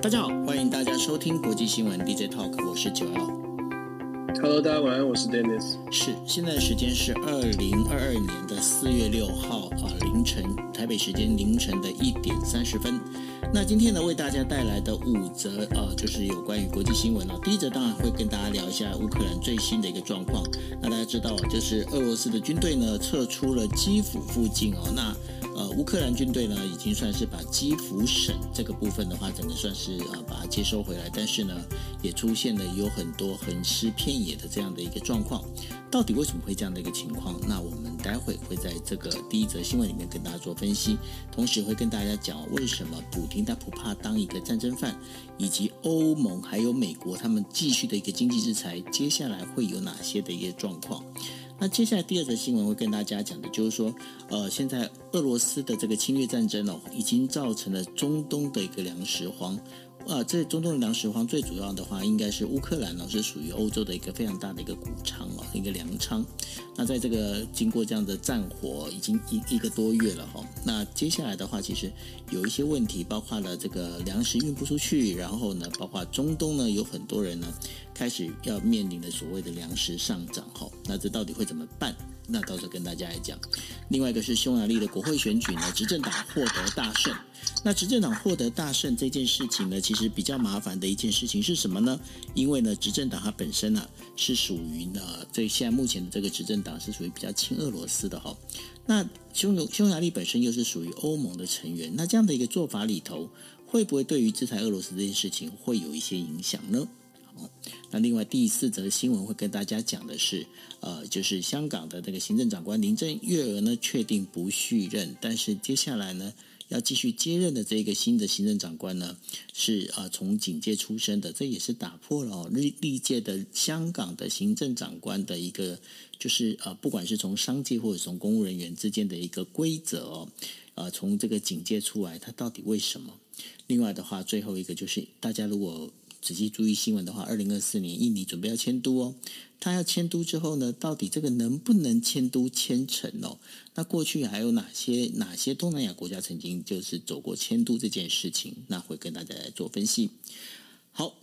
大家好，欢迎大家收听国际新闻 DJ Talk，我是九 L。Hello，大家晚安，我是 Dennis。是，现在的时间是二零二二年的四月六号啊凌晨，台北时间凌晨的一点三十分。那今天呢，为大家带来的五则呃，就是有关于国际新闻啊。第一则当然会跟大家聊一下乌克兰最新的一个状况。那大家知道，就是俄罗斯的军队呢撤出了基辅附近哦。那呃，乌克兰军队呢，已经算是把基辅省这个部分的话，整个算是呃把它接收回来，但是呢，也出现了有很多横尸遍野的这样的一个状况。到底为什么会这样的一个情况？那我们待会会在这个第一则新闻里面跟大家做分析，同时会跟大家讲为什么普丁他不怕当一个战争犯，以及欧盟还有美国他们继续的一个经济制裁，接下来会有哪些的一些状况？那接下来第二则新闻会跟大家讲的，就是说，呃，现在俄罗斯的这个侵略战争哦，已经造成了中东的一个粮食荒。啊，这中东的粮食荒最主要的话，应该是乌克兰呢，是属于欧洲的一个非常大的一个谷仓哦，一个粮仓。那在这个经过这样的战火已经一一个多月了哈，那接下来的话，其实有一些问题，包括了这个粮食运不出去，然后呢，包括中东呢，有很多人呢开始要面临的所谓的粮食上涨哈，那这到底会怎么办？那到时候跟大家来讲。另外一个是匈牙利的国会选举呢，执政党获得大胜。那执政党获得大胜这件事情呢，其实比较麻烦的一件事情是什么呢？因为呢，执政党它本身呢是属于呢，这现在目前的这个执政党是属于比较亲俄罗斯的哈。那匈匈牙利本身又是属于欧盟的成员，那这样的一个做法里头，会不会对于制裁俄罗斯这件事情会有一些影响呢？那另外第四则新闻会跟大家讲的是，呃，就是香港的那个行政长官林郑月娥呢确定不续任，但是接下来呢，要继续接任的这个新的行政长官呢，是啊、呃、从警界出身的，这也是打破了历历届的香港的行政长官的一个，就是啊、呃、不管是从商界或者从公务人员之间的一个规则哦，呃、从这个警界出来，他到底为什么？另外的话，最后一个就是大家如果。仔细注意新闻的话，二零二四年印尼准备要迁都哦。他要迁都之后呢，到底这个能不能迁都迁成哦？那过去还有哪些哪些东南亚国家曾经就是走过迁都这件事情？那会跟大家来做分析。好。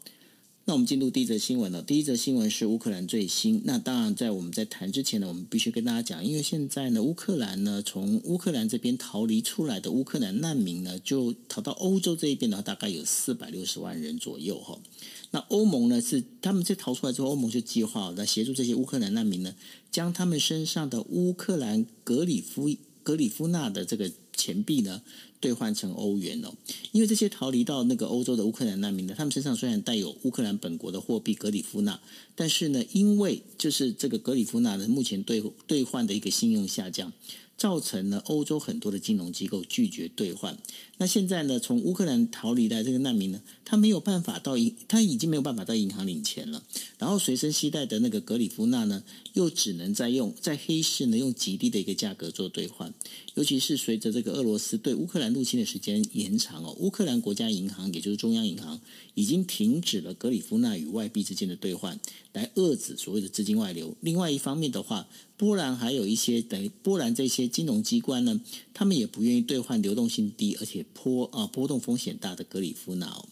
那我们进入第一则新闻了。第一则新闻是乌克兰最新。那当然，在我们在谈之前呢，我们必须跟大家讲，因为现在呢，乌克兰呢，从乌克兰这边逃离出来的乌克兰难民呢，就逃到欧洲这一边的话，大概有四百六十万人左右哈。那欧盟呢，是他们在逃出来之后，欧盟就计划来协助这些乌克兰难民呢，将他们身上的乌克兰格里夫格里夫纳的这个钱币呢。兑换成欧元哦，因为这些逃离到那个欧洲的乌克兰难民呢，他们身上虽然带有乌克兰本国的货币格里夫纳，但是呢，因为就是这个格里夫纳呢，目前兑兑换的一个信用下降。造成了欧洲很多的金融机构拒绝兑换。那现在呢，从乌克兰逃离的这个难民呢，他没有办法到银，他已经没有办法到银行领钱了。然后随身携带的那个格里夫纳呢，又只能在用在黑市呢用极低的一个价格做兑换。尤其是随着这个俄罗斯对乌克兰入侵的时间延长哦，乌克兰国家银行也就是中央银行已经停止了格里夫纳与外币之间的兑换，来遏制所谓的资金外流。另外一方面的话，波兰还有一些等于波兰这些金融机关呢，他们也不愿意兑换流动性低而且波啊波动风险大的格里夫纳。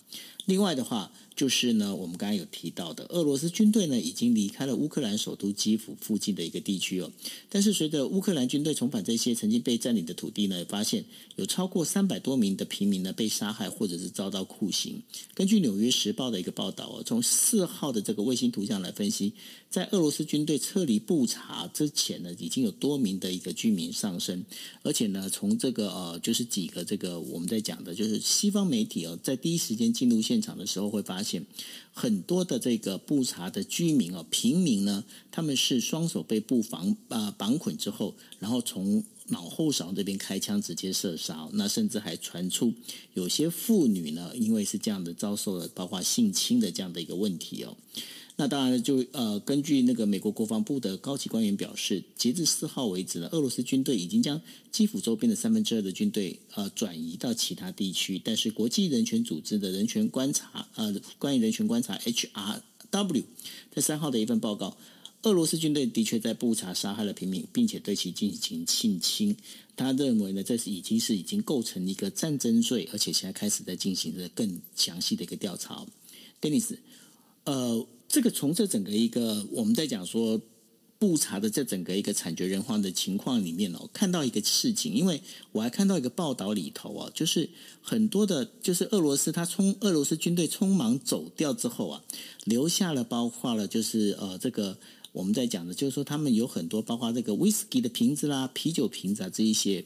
另外的话，就是呢，我们刚才有提到的，俄罗斯军队呢已经离开了乌克兰首都基辅附近的一个地区哦。但是随着乌克兰军队重返这些曾经被占领的土地呢，发现有超过三百多名的平民呢被杀害或者是遭到酷刑。根据《纽约时报》的一个报道哦，从四号的这个卫星图像来分析，在俄罗斯军队撤离布查之前呢，已经有多名的一个居民丧生。而且呢，从这个呃，就是几个这个我们在讲的，就是西方媒体哦，在第一时间进入现场的时候会发现。很多的这个布查的居民啊，平民呢，他们是双手被布防啊绑捆之后，然后从脑后勺这边开枪直接射杀。那甚至还传出有些妇女呢，因为是这样的遭受了包括性侵的这样的一个问题哦。那当然就呃，根据那个美国国防部的高级官员表示，截至四号为止呢，俄罗斯军队已经将基辅周边的三分之二的军队呃转移到其他地区。但是国际人权组织的人权观察呃，关于人权观察 HRW 在三号的一份报告，俄罗斯军队的确在布查杀害了平民，并且对其进行性侵。他认为呢，这是已经是已经构成一个战争罪，而且现在开始在进行着更详细的一个调查。Dennis，呃，这个从这整个一个我们在讲说。布查的这整个一个惨绝人寰的情况里面哦，看到一个事情，因为我还看到一个报道里头啊，就是很多的，就是俄罗斯他从俄罗斯军队匆忙走掉之后啊，留下了包括了就是呃这个我们在讲的，就是说他们有很多包括这个威士忌的瓶子啦、啤酒瓶子啊这一些。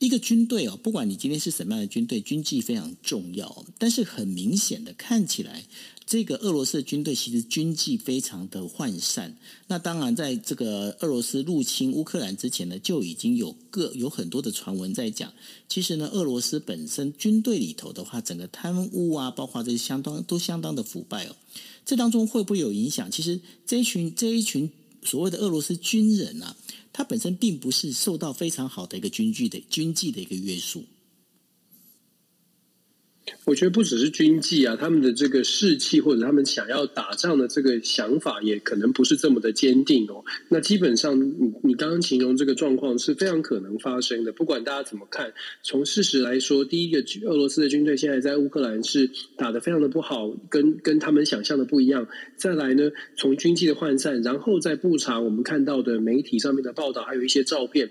一个军队哦，不管你今天是什么样的军队，军纪非常重要，但是很明显的看起来。这个俄罗斯的军队其实军纪非常的涣散。那当然，在这个俄罗斯入侵乌克兰之前呢，就已经有个有很多的传闻在讲。其实呢，俄罗斯本身军队里头的话，整个贪污啊，包括这些相当都相当的腐败哦。这当中会不会有影响？其实这一群这一群所谓的俄罗斯军人啊，他本身并不是受到非常好的一个军纪的军纪的一个约束。我觉得不只是军纪啊，他们的这个士气或者他们想要打仗的这个想法，也可能不是这么的坚定哦。那基本上，你你刚刚形容这个状况是非常可能发生的。不管大家怎么看，从事实来说，第一个，俄罗斯的军队现在在乌克兰是打得非常的不好，跟跟他们想象的不一样。再来呢，从军纪的涣散，然后再布查我们看到的媒体上面的报道，还有一些照片，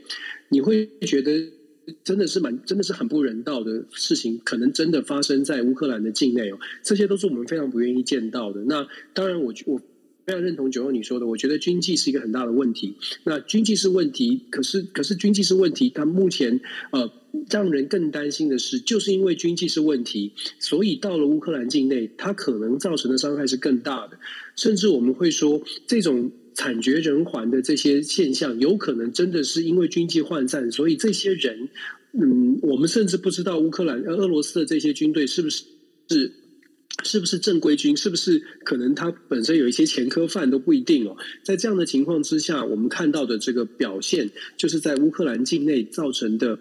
你会觉得。真的是蛮，真的是很不人道的事情，可能真的发生在乌克兰的境内哦。这些都是我们非常不愿意见到的。那当然我，我我非常认同九欧你说的，我觉得军纪是一个很大的问题。那军纪是问题，可是可是军纪是问题，它目前呃让人更担心的是，就是因为军纪是问题，所以到了乌克兰境内，它可能造成的伤害是更大的。甚至我们会说这种。惨绝人寰的这些现象，有可能真的是因为军纪涣散，所以这些人，嗯，我们甚至不知道乌克兰、俄罗斯的这些军队是不是是是不是正规军，是不是可能他本身有一些前科犯都不一定哦。在这样的情况之下，我们看到的这个表现，就是在乌克兰境内造成的。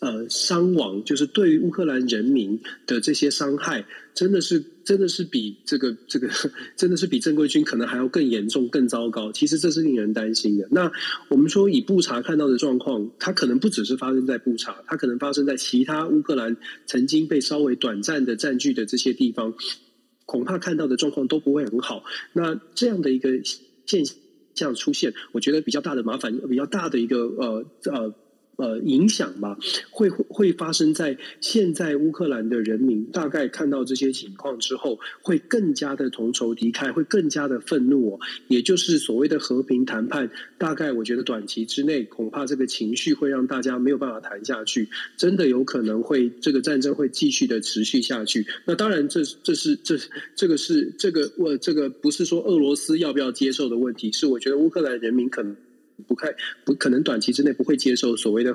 呃，伤亡就是对于乌克兰人民的这些伤害，真的是真的是比这个这个真的是比正规军可能还要更严重、更糟糕。其实这是令人担心的。那我们说以布查看到的状况，它可能不只是发生在布查，它可能发生在其他乌克兰曾经被稍微短暂的占据的这些地方，恐怕看到的状况都不会很好。那这样的一个现象出现，我觉得比较大的麻烦，比较大的一个呃呃。呃，呃影响吧，会会发生在现在乌克兰的人民大概看到这些情况之后，会更加的同仇敌忾，会更加的愤怒哦。也就是所谓的和平谈判，大概我觉得短期之内，恐怕这个情绪会让大家没有办法谈下去，真的有可能会这个战争会继续的持续下去。那当然，这这是这这个是这个我这个不是说俄罗斯要不要接受的问题，是我觉得乌克兰人民可能。不太不可能短期之内不会接受所谓的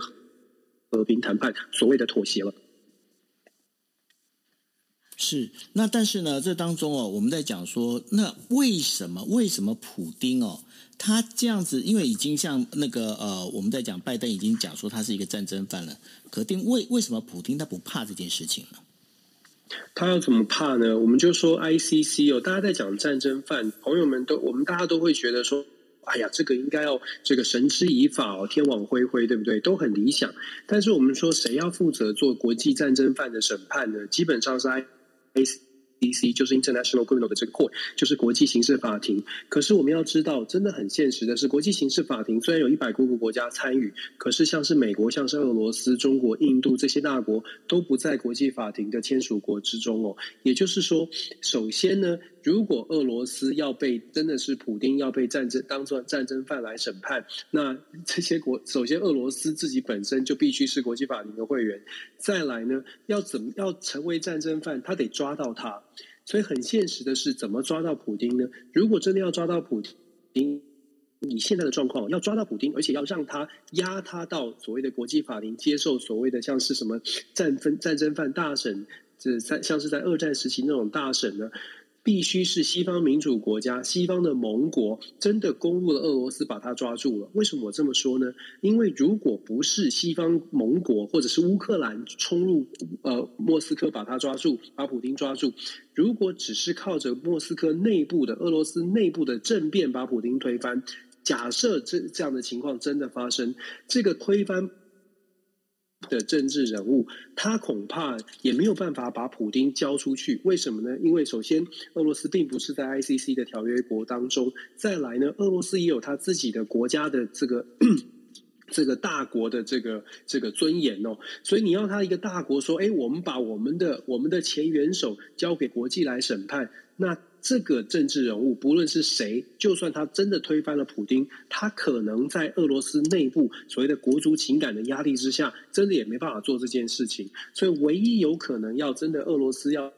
和平谈判，所谓的妥协了。是，那但是呢，这当中哦，我们在讲说，那为什么为什么普丁哦，他这样子，因为已经像那个呃，我们在讲拜登已经讲说他是一个战争犯了，可定为为什么普丁他不怕这件事情呢？他要怎么怕呢？我们就说 ICC 哦，大家在讲战争犯，朋友们都我们大家都会觉得说。哎呀，这个应该要这个绳之以法哦，天网恢恢，对不对？都很理想。但是我们说，谁要负责做国际战争犯的审判呢？基本上是 ICC，就是 International Criminal 的这个 Court，就是国际刑事法庭。可是我们要知道，真的很现实的是，国际刑事法庭虽然有一百多个国家参与，可是像是美国、像是俄罗斯、中国、印度这些大国都不在国际法庭的签署国之中哦。也就是说，首先呢。如果俄罗斯要被真的是普丁要被战争当作战争犯来审判，那这些国首先俄罗斯自己本身就必须是国际法庭的会员，再来呢，要怎么要成为战争犯，他得抓到他，所以很现实的是怎么抓到普丁呢？如果真的要抓到普丁，以现在的状况要抓到普丁，而且要让他押他到所谓的国际法庭接受所谓的像是什么战分战争犯大审，这在像是在二战时期那种大审呢？必须是西方民主国家、西方的盟国真的攻入了俄罗斯，把他抓住了。为什么我这么说呢？因为如果不是西方盟国或者是乌克兰冲入呃莫斯科把他抓住，把普京抓住，如果只是靠着莫斯科内部的俄罗斯内部的政变把普京推翻，假设这这样的情况真的发生，这个推翻。的政治人物，他恐怕也没有办法把普丁交出去。为什么呢？因为首先，俄罗斯并不是在 ICC 的条约国当中；再来呢，俄罗斯也有他自己的国家的这个这个大国的这个这个尊严哦。所以，你要他一个大国说：“哎，我们把我们的我们的前元首交给国际来审判。”那这个政治人物，不论是谁，就算他真的推翻了普京，他可能在俄罗斯内部所谓的国足情感的压力之下，真的也没办法做这件事情。所以，唯一有可能要真的俄罗斯要。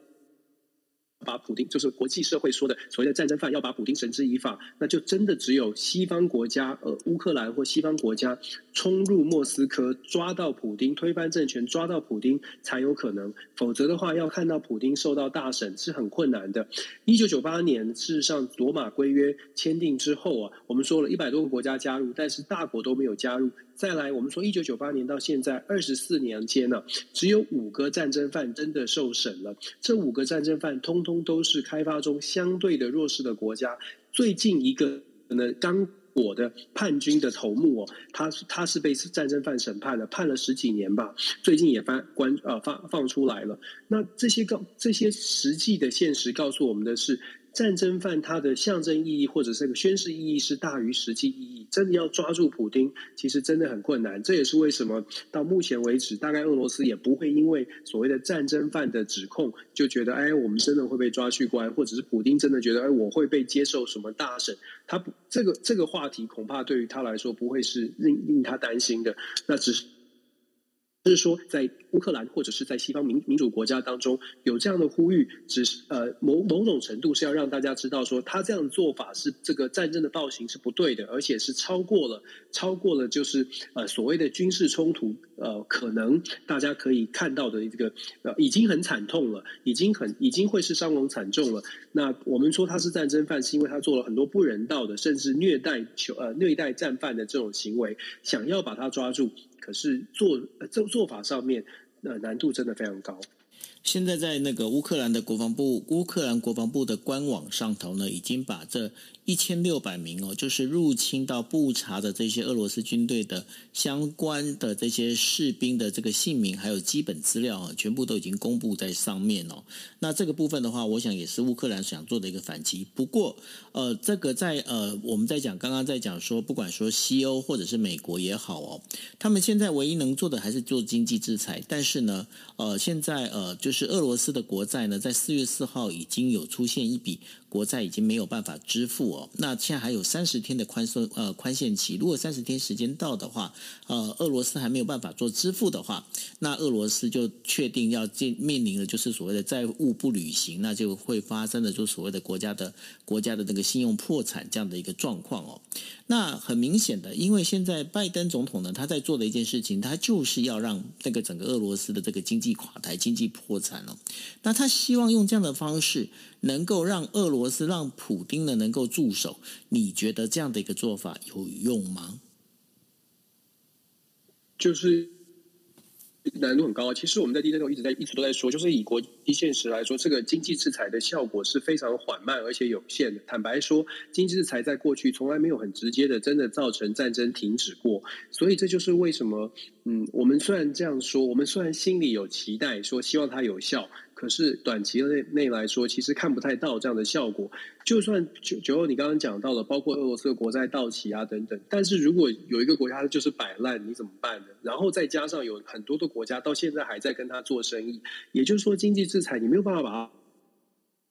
把普丁就是国际社会说的所谓的战争犯，要把普丁绳之以法，那就真的只有西方国家，呃，乌克兰或西方国家冲入莫斯科，抓到普丁，推翻政权，抓到普丁才有可能。否则的话，要看到普丁受到大审是很困难的。一九九八年，事实上，罗马规约签订之后啊，我们说了一百多个国家加入，但是大国都没有加入。再来，我们说一九九八年到现在二十四年间呢，只有五个战争犯真的受审了。这五个战争犯通通都是开发中相对的弱势的国家。最近一个呢，刚果的叛军的头目哦，他他是被战争犯审判了，判了十几年吧。最近也翻关呃放放出来了。那这些告这些实际的现实告诉我们的是。战争犯他的象征意义或者这个宣示意义是大于实际意义。真的要抓住普丁，其实真的很困难。这也是为什么到目前为止，大概俄罗斯也不会因为所谓的战争犯的指控就觉得，哎，我们真的会被抓去关，或者是普丁真的觉得，哎，我会被接受什么大审？他不，这个这个话题恐怕对于他来说不会是令令他担心的。那只是。就是说，在乌克兰或者是在西方民民主国家当中，有这样的呼吁，只是呃某某种程度是要让大家知道说，他这样的做法是这个战争的暴行是不对的，而且是超过了超过了就是呃所谓的军事冲突呃可能大家可以看到的一个呃已经很惨痛了，已经很已经会是伤亡惨重了。那我们说他是战争犯，是因为他做了很多不人道的，甚至虐待囚呃虐待战犯的这种行为，想要把他抓住。可是做呃做做法上面，呃，难度真的非常高。现在在那个乌克兰的国防部，乌克兰国防部的官网上头呢，已经把这。一千六百名哦，就是入侵到布查的这些俄罗斯军队的相关的这些士兵的这个姓名，还有基本资料啊，全部都已经公布在上面哦。那这个部分的话，我想也是乌克兰想做的一个反击。不过，呃，这个在呃，我们在讲刚刚在讲说，不管说西欧或者是美国也好哦，他们现在唯一能做的还是做经济制裁。但是呢，呃，现在呃，就是俄罗斯的国债呢，在四月四号已经有出现一笔。国债已经没有办法支付哦，那现在还有三十天的宽松呃宽限期，如果三十天时间到的话，呃，俄罗斯还没有办法做支付的话，那俄罗斯就确定要面面临的就是所谓的债务不履行，那就会发生的就所谓的国家的国家的那个信用破产这样的一个状况哦。那很明显的，因为现在拜登总统呢，他在做的一件事情，他就是要让那个整个俄罗斯的这个经济垮台、经济破产了。那他希望用这样的方式，能够让俄罗斯、让普丁呢能够驻守。你觉得这样的一个做法有用吗？就是。难度很高！其实我们在 DJ 中一直在一直都在说，就是以国际现实来说，这个经济制裁的效果是非常缓慢而且有限的。坦白说，经济制裁在过去从来没有很直接的真的造成战争停止过。所以这就是为什么，嗯，我们虽然这样说，我们虽然心里有期待，说希望它有效。可是短期内内来说，其实看不太到这样的效果。就算九九二，你刚刚讲到了，包括俄罗斯的国债到期啊等等，但是如果有一个国家就是摆烂，你怎么办呢？然后再加上有很多的国家到现在还在跟他做生意，也就是说，经济制裁你没有办法把它。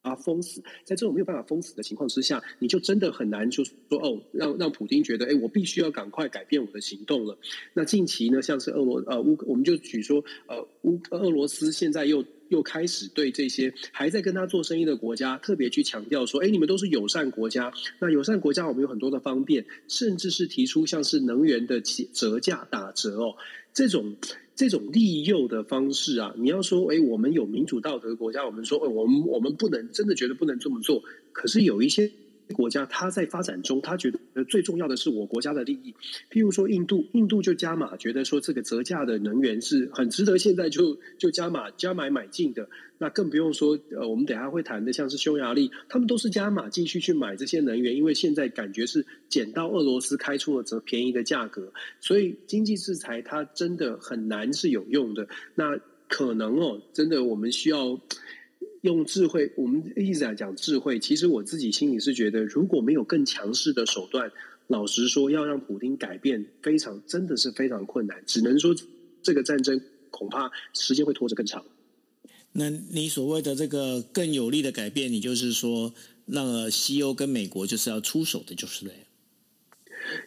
啊，封死，在这种没有办法封死的情况之下，你就真的很难就说哦，让让普丁觉得，哎，我必须要赶快改变我的行动了。那近期呢，像是俄罗呃乌，我们就举说呃乌俄罗斯现在又又开始对这些还在跟他做生意的国家特别去强调说，哎，你们都是友善国家，那友善国家我们有很多的方便，甚至是提出像是能源的折价打折哦。这种这种利诱的方式啊，你要说，哎，我们有民主道德的国家，我们说，哎，我们我们不能真的觉得不能这么做。可是有一些国家，它在发展中，他觉得最重要的是我国家的利益。譬如说，印度，印度就加码，觉得说这个折价的能源是很值得现在就就加码加买买进的。那更不用说，呃，我们等下会谈的，像是匈牙利，他们都是加码继续去买这些能源，因为现在感觉是捡到俄罗斯开出了这便宜的价格，所以经济制裁它真的很难是有用的。那可能哦，真的我们需要用智慧，我们一直在讲智慧，其实我自己心里是觉得，如果没有更强势的手段，老实说，要让普丁改变，非常真的是非常困难，只能说这个战争恐怕时间会拖得更长。那你所谓的这个更有力的改变，你就是说，那西欧跟美国就是要出手的，就是了。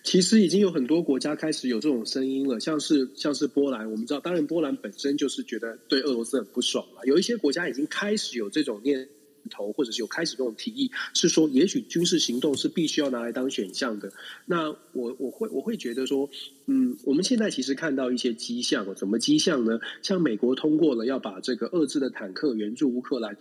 其实已经有很多国家开始有这种声音了，像是像是波兰，我们知道，当然波兰本身就是觉得对俄罗斯很不爽了。有一些国家已经开始有这种念头，或者是有开始这种提议，是说也许军事行动是必须要拿来当选项的。那我我会我会觉得说。嗯，我们现在其实看到一些迹象，怎么迹象呢？像美国通过了要把这个遏制的坦克援助乌克兰，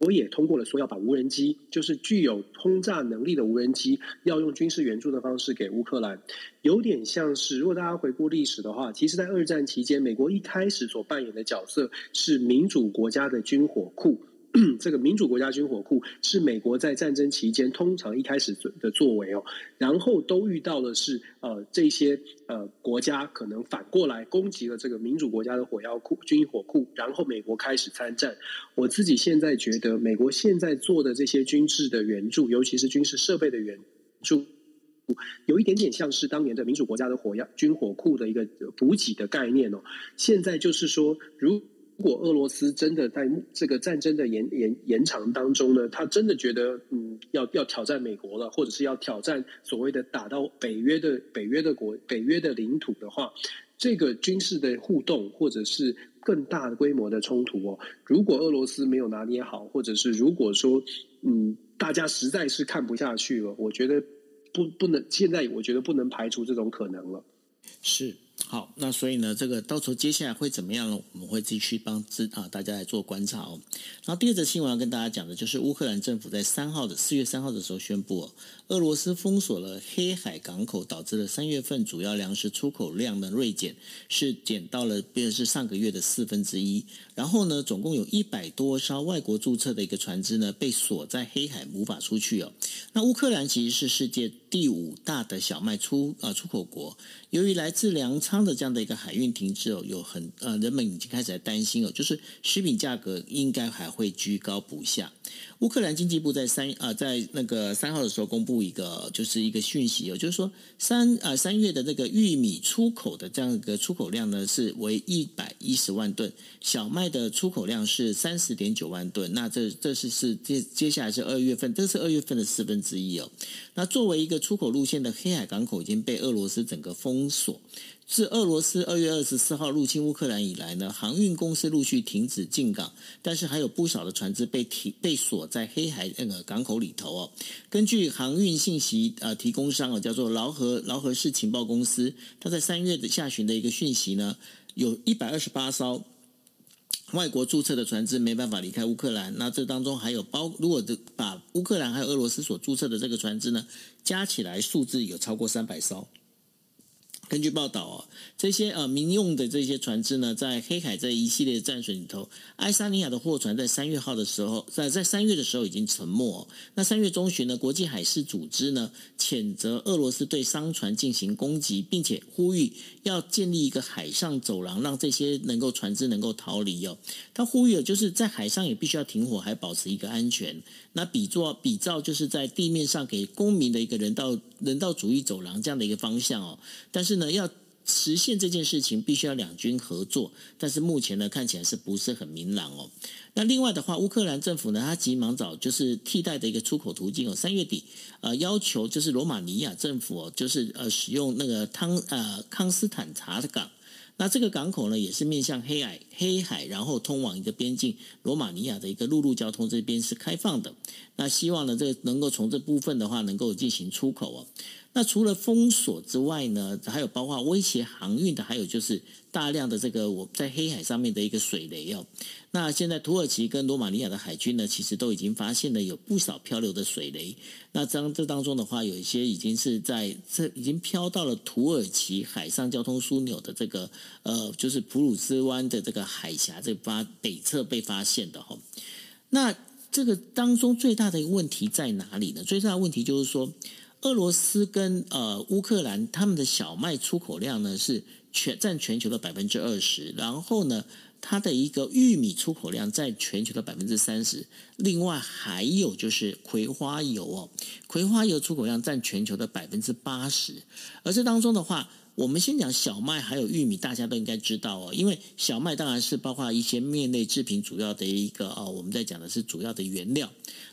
我也通过了说要把无人机，就是具有轰炸能力的无人机，要用军事援助的方式给乌克兰。有点像是，如果大家回顾历史的话，其实，在二战期间，美国一开始所扮演的角色是民主国家的军火库。这个民主国家军火库是美国在战争期间通常一开始的作为哦，然后都遇到的是呃这些呃国家可能反过来攻击了这个民主国家的火药库军火库，然后美国开始参战。我自己现在觉得，美国现在做的这些军事的援助，尤其是军事设备的援助，有一点点像是当年的民主国家的火药军火库的一个补给的概念哦。现在就是说，如如如果俄罗斯真的在这个战争的延延延长当中呢，他真的觉得嗯要要挑战美国了，或者是要挑战所谓的打到北约的北约的国北约的领土的话，这个军事的互动或者是更大的规模的冲突哦，如果俄罗斯没有拿捏好，或者是如果说嗯大家实在是看不下去了，我觉得不不能现在我觉得不能排除这种可能了，是。好，那所以呢，这个到时候接下来会怎么样呢？我们会继续帮之啊大家来做观察哦。然后第二则新闻要跟大家讲的就是乌克兰政府在三号的四月三号的时候宣布哦，俄罗斯封锁了黑海港口，导致了三月份主要粮食出口量的锐减，是减到了，便是上个月的四分之一。然后呢，总共有一百多艘外国注册的一个船只呢，被锁在黑海，无法出去哦。那乌克兰其实是世界第五大的小麦出啊出口国，由于来自粮仓的这样的一个海运停滞哦，有很呃人们已经开始在担心哦，就是食品价格应该还会居高不下。乌克兰经济部在三啊，在那个三号的时候公布一个，就是一个讯息哦，就是说三啊三月的这个玉米出口的这样一个出口量呢是为一百一十万吨，小麦的出口量是三十点九万吨。那这这是是接接下来是二月份，这是二月份的四分之一哦。那作为一个出口路线的黑海港口已经被俄罗斯整个封锁。自俄罗斯二月二十四号入侵乌克兰以来呢，航运公司陆续停止进港，但是还有不少的船只被提被锁在黑海那个港口里头哦。根据航运信息呃提供商哦，叫做劳合劳合市情报公司，他在三月的下旬的一个讯息呢，有一百二十八艘外国注册的船只没办法离开乌克兰。那这当中还有包，如果把乌克兰还有俄罗斯所注册的这个船只呢，加起来数字有超过三百艘。根据报道啊，这些呃民用的这些船只呢，在黑海这一系列的战损里头，爱沙尼亚的货船在三月号的时候，在在三月的时候已经沉没。那三月中旬呢，国际海事组织呢谴责俄罗斯对商船进行攻击，并且呼吁要建立一个海上走廊，让这些能够船只能够逃离哦。他呼吁就是在海上也必须要停火，还保持一个安全。那比作比照就是在地面上给公民的一个人道人道主义走廊这样的一个方向哦，但是呢，要实现这件事情，必须要两军合作，但是目前呢，看起来是不是很明朗哦？那另外的话，乌克兰政府呢，他急忙找就是替代的一个出口途径哦，三月底呃要求就是罗马尼亚政府哦，就是呃使用那个汤呃康斯坦察的港。那这个港口呢，也是面向黑海，黑海，然后通往一个边境，罗马尼亚的一个陆路交通这边是开放的。那希望呢，这个能够从这部分的话，能够进行出口哦。那除了封锁之外呢，还有包括威胁航运的，还有就是大量的这个我在黑海上面的一个水雷哦。那现在土耳其跟罗马尼亚的海军呢，其实都已经发现了有不少漂流的水雷。那这这当中的话，有一些已经是在这已经飘到了土耳其海上交通枢纽的这个呃，就是普鲁斯湾的这个海峡这发北侧被发现的哈。那这个当中最大的一个问题在哪里呢？最大的问题就是说。俄罗斯跟呃乌克兰他们的小麦出口量呢是全占全球的百分之二十，然后呢，它的一个玉米出口量占全球的百分之三十，另外还有就是葵花油哦，葵花油出口量占全球的百分之八十，而这当中的话。我们先讲小麦还有玉米，大家都应该知道哦，因为小麦当然是包括一些面类制品主要的一个哦，我们在讲的是主要的原料。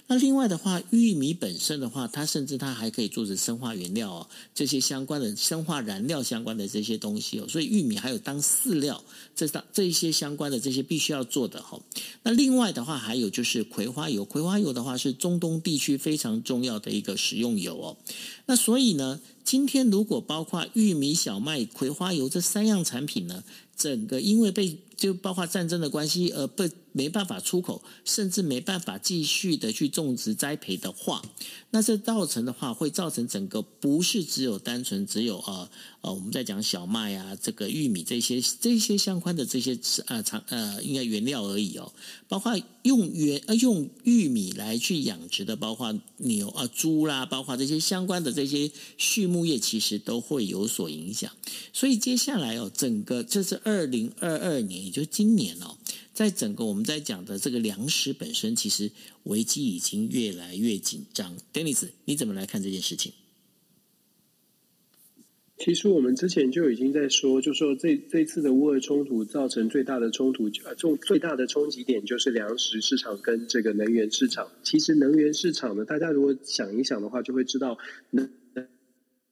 那另外的话，玉米本身的话，它甚至它还可以做成生化原料哦，这些相关的生化燃料相关的这些东西哦，所以玉米还有当饲料，这当这一些相关的这些必须要做的哈。那另外的话，还有就是葵花油，葵花油的话是中东地区非常重要的一个食用油哦。那所以呢，今天如果包括玉米、小麦、葵花油这三样产品呢，整个因为被就包括战争的关系而被没办法出口，甚至没办法继续的去种植栽培的话，那这造成的话会造成整个不是只有单纯只有呃呃我们在讲小麦啊这个玉米这些这些相关的这些呃长呃应该原料而已哦，包括用原呃用玉米来去养殖的，包括牛啊猪啦，包括这些相关的这些畜牧业，其实都会有所影响。所以接下来哦，整个这是二零二二年，也就是今年哦。在整个我们在讲的这个粮食本身，其实危机已经越来越紧张。Dennis，你怎么来看这件事情？其实我们之前就已经在说，就说这这次的乌俄冲突造成最大的冲突，呃，重最大的冲击点就是粮食市场跟这个能源市场。其实能源市场呢，大家如果想一想的话，就会知道能。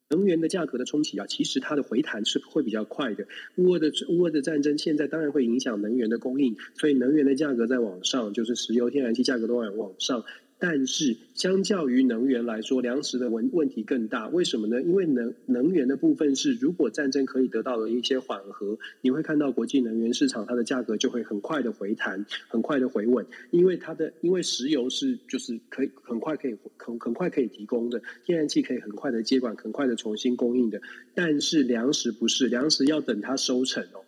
能源的价格的冲击啊，其实它的回弹是会比较快的。乌俄的乌俄的战争现在当然会影响能源的供应，所以能源的价格在往上，就是石油、天然气价格都往往上。但是，相较于能源来说，粮食的问问题更大。为什么呢？因为能能源的部分是，如果战争可以得到了一些缓和，你会看到国际能源市场它的价格就会很快的回弹，很快的回稳。因为它的因为石油是就是可以很快可以很很快可以提供的，天然气可以很快的接管，很快的重新供应的。但是粮食不是，粮食要等它收成哦。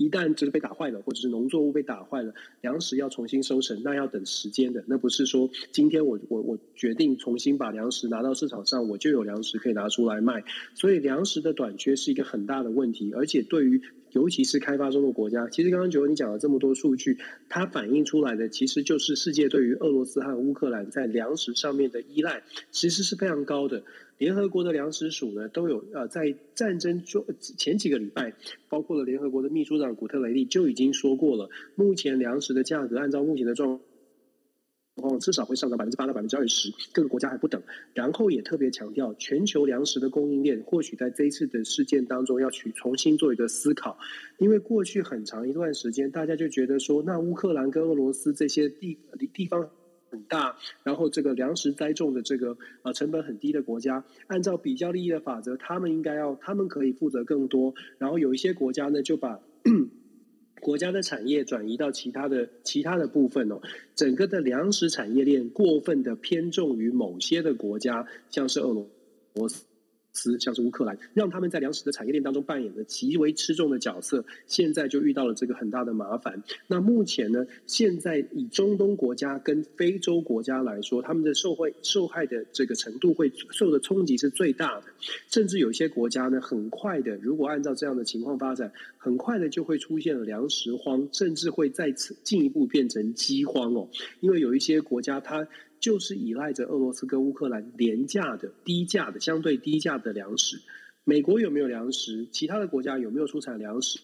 一旦就是被打坏了，或者是农作物被打坏了，粮食要重新收成，那要等时间的。那不是说今天我我我决定重新把粮食拿到市场上，我就有粮食可以拿出来卖。所以粮食的短缺是一个很大的问题，而且对于尤其是开发中的国家，其实刚刚九欧你讲了这么多数据，它反映出来的其实就是世界对于俄罗斯和乌克兰在粮食上面的依赖，其实是非常高的。联合国的粮食署呢，都有呃，在战争中前几个礼拜，包括了联合国的秘书长古特雷利就已经说过了，目前粮食的价格按照目前的状况，至少会上涨百分之八到百分之二十，各个国家还不等。然后也特别强调，全球粮食的供应链或许在这一次的事件当中要去重新做一个思考，因为过去很长一段时间，大家就觉得说，那乌克兰跟俄罗斯这些地地方。很大，然后这个粮食栽种的这个呃成本很低的国家，按照比较利益的法则，他们应该要，他们可以负责更多。然后有一些国家呢，就把 国家的产业转移到其他的其他的部分哦，整个的粮食产业链过分的偏重于某些的国家，像是俄罗斯。像是乌克兰，让他们在粮食的产业链当中扮演的极为吃重的角色，现在就遇到了这个很大的麻烦。那目前呢，现在以中东国家跟非洲国家来说，他们的受惠受害的这个程度会受的冲击是最大的。甚至有些国家呢，很快的，如果按照这样的情况发展，很快的就会出现了粮食荒，甚至会再次进一步变成饥荒哦。因为有一些国家它。就是依赖着俄罗斯跟乌克兰廉价的、低价的、相对低价的粮食。美国有没有粮食？其他的国家有没有出产粮食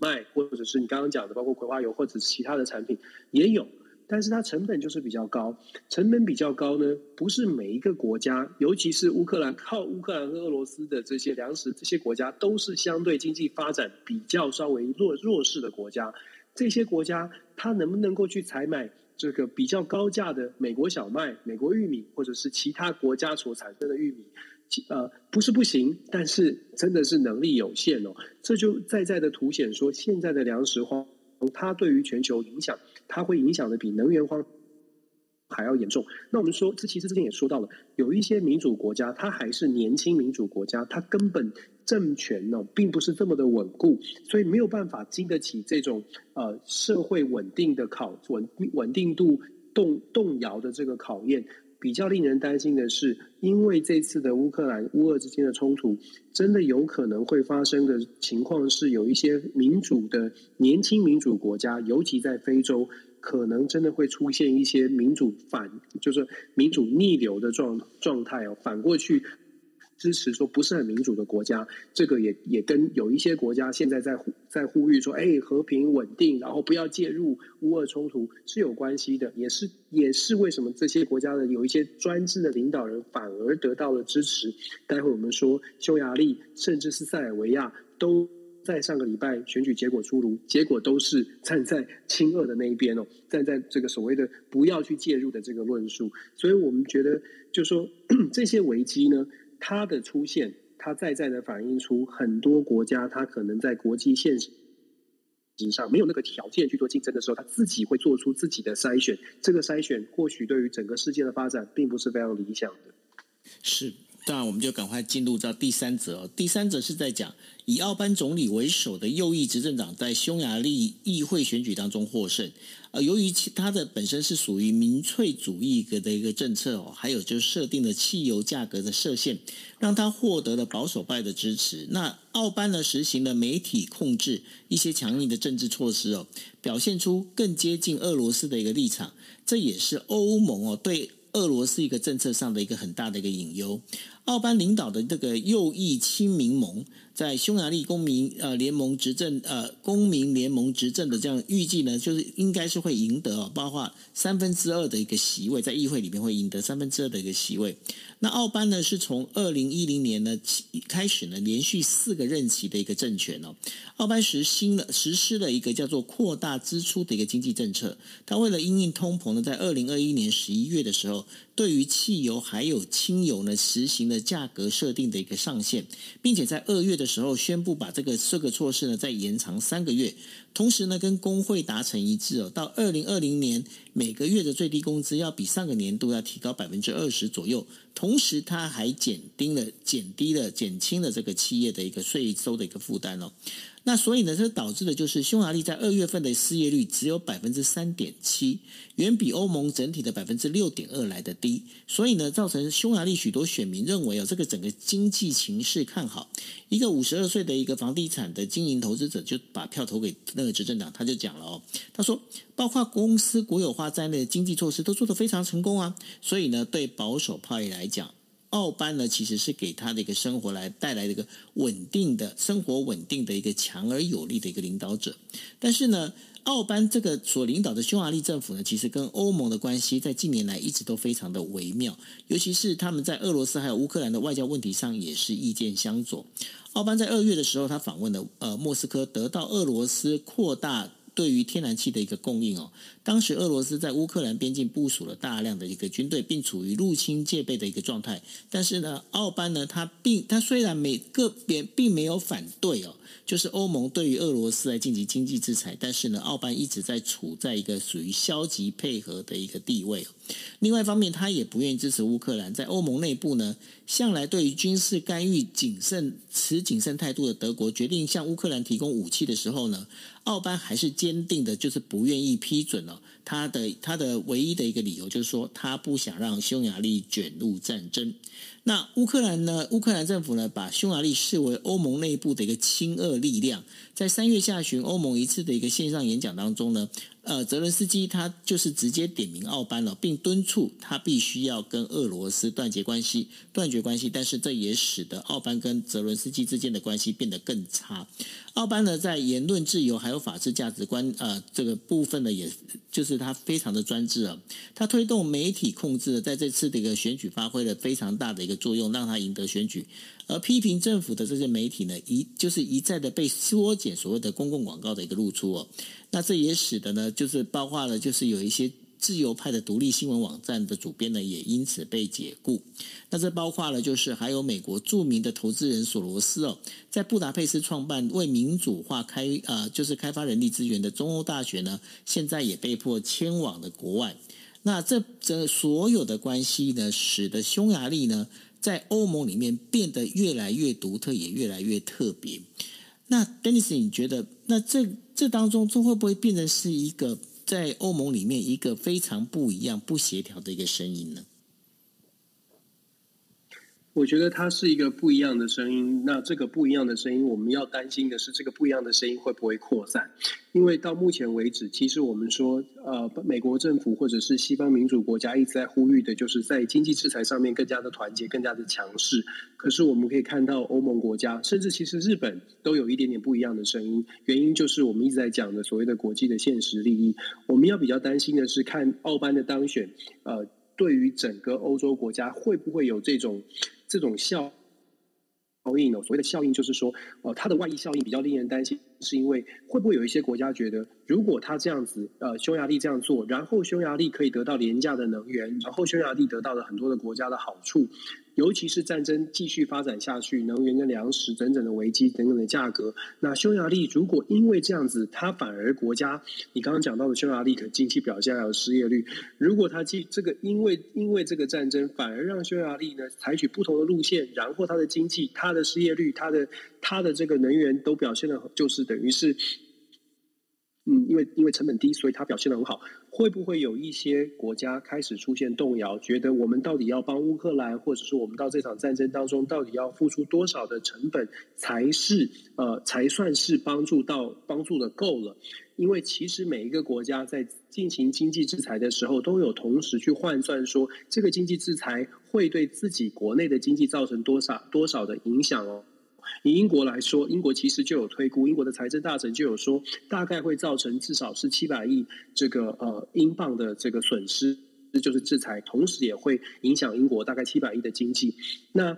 卖？或者是你刚刚讲的，包括葵花油或者其他的产品也有，但是它成本就是比较高。成本比较高呢，不是每一个国家，尤其是乌克兰靠乌克兰和俄罗斯的这些粮食，这些国家都是相对经济发展比较稍微弱弱势的国家。这些国家它能不能够去采买？这个比较高价的美国小麦、美国玉米，或者是其他国家所产生的玉米，呃，不是不行，但是真的是能力有限哦。这就在在的凸显说，现在的粮食荒，它对于全球影响，它会影响的比能源荒还要严重。那我们说，这其实之前也说到了，有一些民主国家，它还是年轻民主国家，它根本政权呢，并不是这么的稳固，所以没有办法经得起这种呃社会稳定的考稳稳定度动动摇的这个考验。比较令人担心的是，因为这次的乌克兰乌俄之间的冲突，真的有可能会发生的情况是，有一些民主的年轻民主国家，尤其在非洲，可能真的会出现一些民主反，就是民主逆流的状状态哦，反过去。支持说不是很民主的国家，这个也也跟有一些国家现在在在呼吁说，哎，和平稳定，然后不要介入乌俄冲突是有关系的，也是也是为什么这些国家的有一些专制的领导人反而得到了支持。待会我们说匈牙利甚至是塞尔维亚都在上个礼拜选举结果出炉，结果都是站在亲俄的那一边哦，站在这个所谓的不要去介入的这个论述。所以我们觉得，就说 这些危机呢。它的出现，它再再的反映出很多国家，它可能在国际现实上没有那个条件去做竞争的时候，他自己会做出自己的筛选。这个筛选或许对于整个世界的发展，并不是非常理想的。是。当然，我们就赶快进入到第三则哦。第三则是在讲以奥班总理为首的右翼执政党在匈牙利议会选举当中获胜。呃，由于其他的本身是属于民粹主义的一个政策哦，还有就是设定了汽油价格的设限，让他获得了保守派的支持。那奥班呢，实行了媒体控制，一些强硬的政治措施哦，表现出更接近俄罗斯的一个立场。这也是欧盟哦对。俄罗斯一个政策上的一个很大的一个隐忧，奥班领导的这个右翼亲民盟在匈牙利公民呃联盟执政呃公民联盟执政的这样预计呢，就是应该是会赢得哦，包括三分之二的一个席位，在议会里面会赢得三分之二的一个席位。那奥班呢，是从二零一零年呢起开始呢，连续四个任期的一个政权哦。奥班实行了实施了一个叫做扩大支出的一个经济政策。他为了因应通膨呢，在二零二一年十一月的时候，对于汽油还有轻油呢，实行了价格设定的一个上限，并且在二月的时候宣布把这个这个措施呢再延长三个月。同时呢，跟工会达成一致哦，到二零二零年每个月的最低工资要比上个年度要提高百分之二十左右。同时，他还减低了、减低了、减轻了这个企业的一个税收的一个负担哦。那所以呢，这导致的就是匈牙利在二月份的失业率只有百分之三点七，远比欧盟整体的百分之六点二来的低。所以呢，造成匈牙利许多选民认为哦，这个整个经济形势看好。一个五十二岁的一个房地产的经营投资者就把票投给那个执政党，他就讲了哦，他说，包括公司国有化在内的经济措施都做得非常成功啊。所以呢，对保守派来讲。奥班呢，其实是给他的一个生活来带来的一个稳定的生活，稳定的一个强而有力的一个领导者。但是呢，奥班这个所领导的匈牙利政府呢，其实跟欧盟的关系在近年来一直都非常的微妙，尤其是他们在俄罗斯还有乌克兰的外交问题上也是意见相左。奥班在二月的时候，他访问了呃莫斯科，得到俄罗斯扩大。对于天然气的一个供应哦，当时俄罗斯在乌克兰边境部署了大量的一个军队，并处于入侵戒备的一个状态。但是呢，奥班呢，他并他虽然每个别并没有反对哦。就是欧盟对于俄罗斯来进行经济制裁，但是呢，奥班一直在处在一个属于消极配合的一个地位。另外一方面，他也不愿意支持乌克兰。在欧盟内部呢，向来对于军事干预谨慎、持谨慎态度的德国，决定向乌克兰提供武器的时候呢，奥班还是坚定的，就是不愿意批准了。他的他的唯一的一个理由就是说，他不想让匈牙利卷入战争。那乌克兰呢？乌克兰政府呢，把匈牙利视为欧盟内部的一个亲俄力量。在三月下旬，欧盟一次的一个线上演讲当中呢，呃，泽伦斯基他就是直接点名奥班了，并敦促他必须要跟俄罗斯断绝关系，断绝关系。但是这也使得奥班跟泽伦斯基之间的关系变得更差。奥班呢，在言论自由还有法治价值观呃这个部分呢，也就是他非常的专制啊。他推动媒体控制，在这次的一个选举发挥了非常大的一个作用，让他赢得选举。而批评政府的这些媒体呢，一就是一再的被缩减所谓的公共广告的一个露出哦。那这也使得呢，就是包括了就是有一些自由派的独立新闻网站的主编呢，也因此被解雇。那这包括了，就是还有美国著名的投资人索罗斯哦，在布达佩斯创办为民主化开呃，就是开发人力资源的中欧大学呢，现在也被迫迁往了国外。那这这所有的关系呢，使得匈牙利呢，在欧盟里面变得越来越独特，也越来越特别。那 Dennis，你觉得，那这这当中，这会不会变成是一个在欧盟里面一个非常不一样、不协调的一个声音呢？我觉得它是一个不一样的声音。那这个不一样的声音，我们要担心的是，这个不一样的声音会不会扩散？因为到目前为止，其实我们说，呃，美国政府或者是西方民主国家一直在呼吁的，就是在经济制裁上面更加的团结、更加的强势。可是我们可以看到，欧盟国家甚至其实日本都有一点点不一样的声音。原因就是我们一直在讲的所谓的国际的现实利益。我们要比较担心的是，看奥班的当选，呃，对于整个欧洲国家会不会有这种。这种效效应呢，所谓的效应就是说，呃，它的外溢效应比较令人担心，是因为会不会有一些国家觉得，如果他这样子，呃，匈牙利这样做，然后匈牙利可以得到廉价的能源，然后匈牙利得到了很多的国家的好处。尤其是战争继续发展下去，能源跟粮食等等的危机等等的价格，那匈牙利如果因为这样子，它反而国家，你刚刚讲到的匈牙利可经济表现还有失业率，如果它这这个因为因为这个战争，反而让匈牙利呢采取不同的路线，然后它的经济、它的失业率、它的它的这个能源都表现的，就是等于是。嗯，因为因为成本低，所以它表现得很好。会不会有一些国家开始出现动摇，觉得我们到底要帮乌克兰，或者是我们到这场战争当中到底要付出多少的成本，才是呃才算是帮助到帮助的够了？因为其实每一个国家在进行经济制裁的时候，都有同时去换算说，这个经济制裁会对自己国内的经济造成多少多少的影响哦。以英国来说，英国其实就有推估，英国的财政大臣就有说，大概会造成至少是七百亿这个呃英镑的这个损失，这就是制裁，同时也会影响英国大概七百亿的经济。那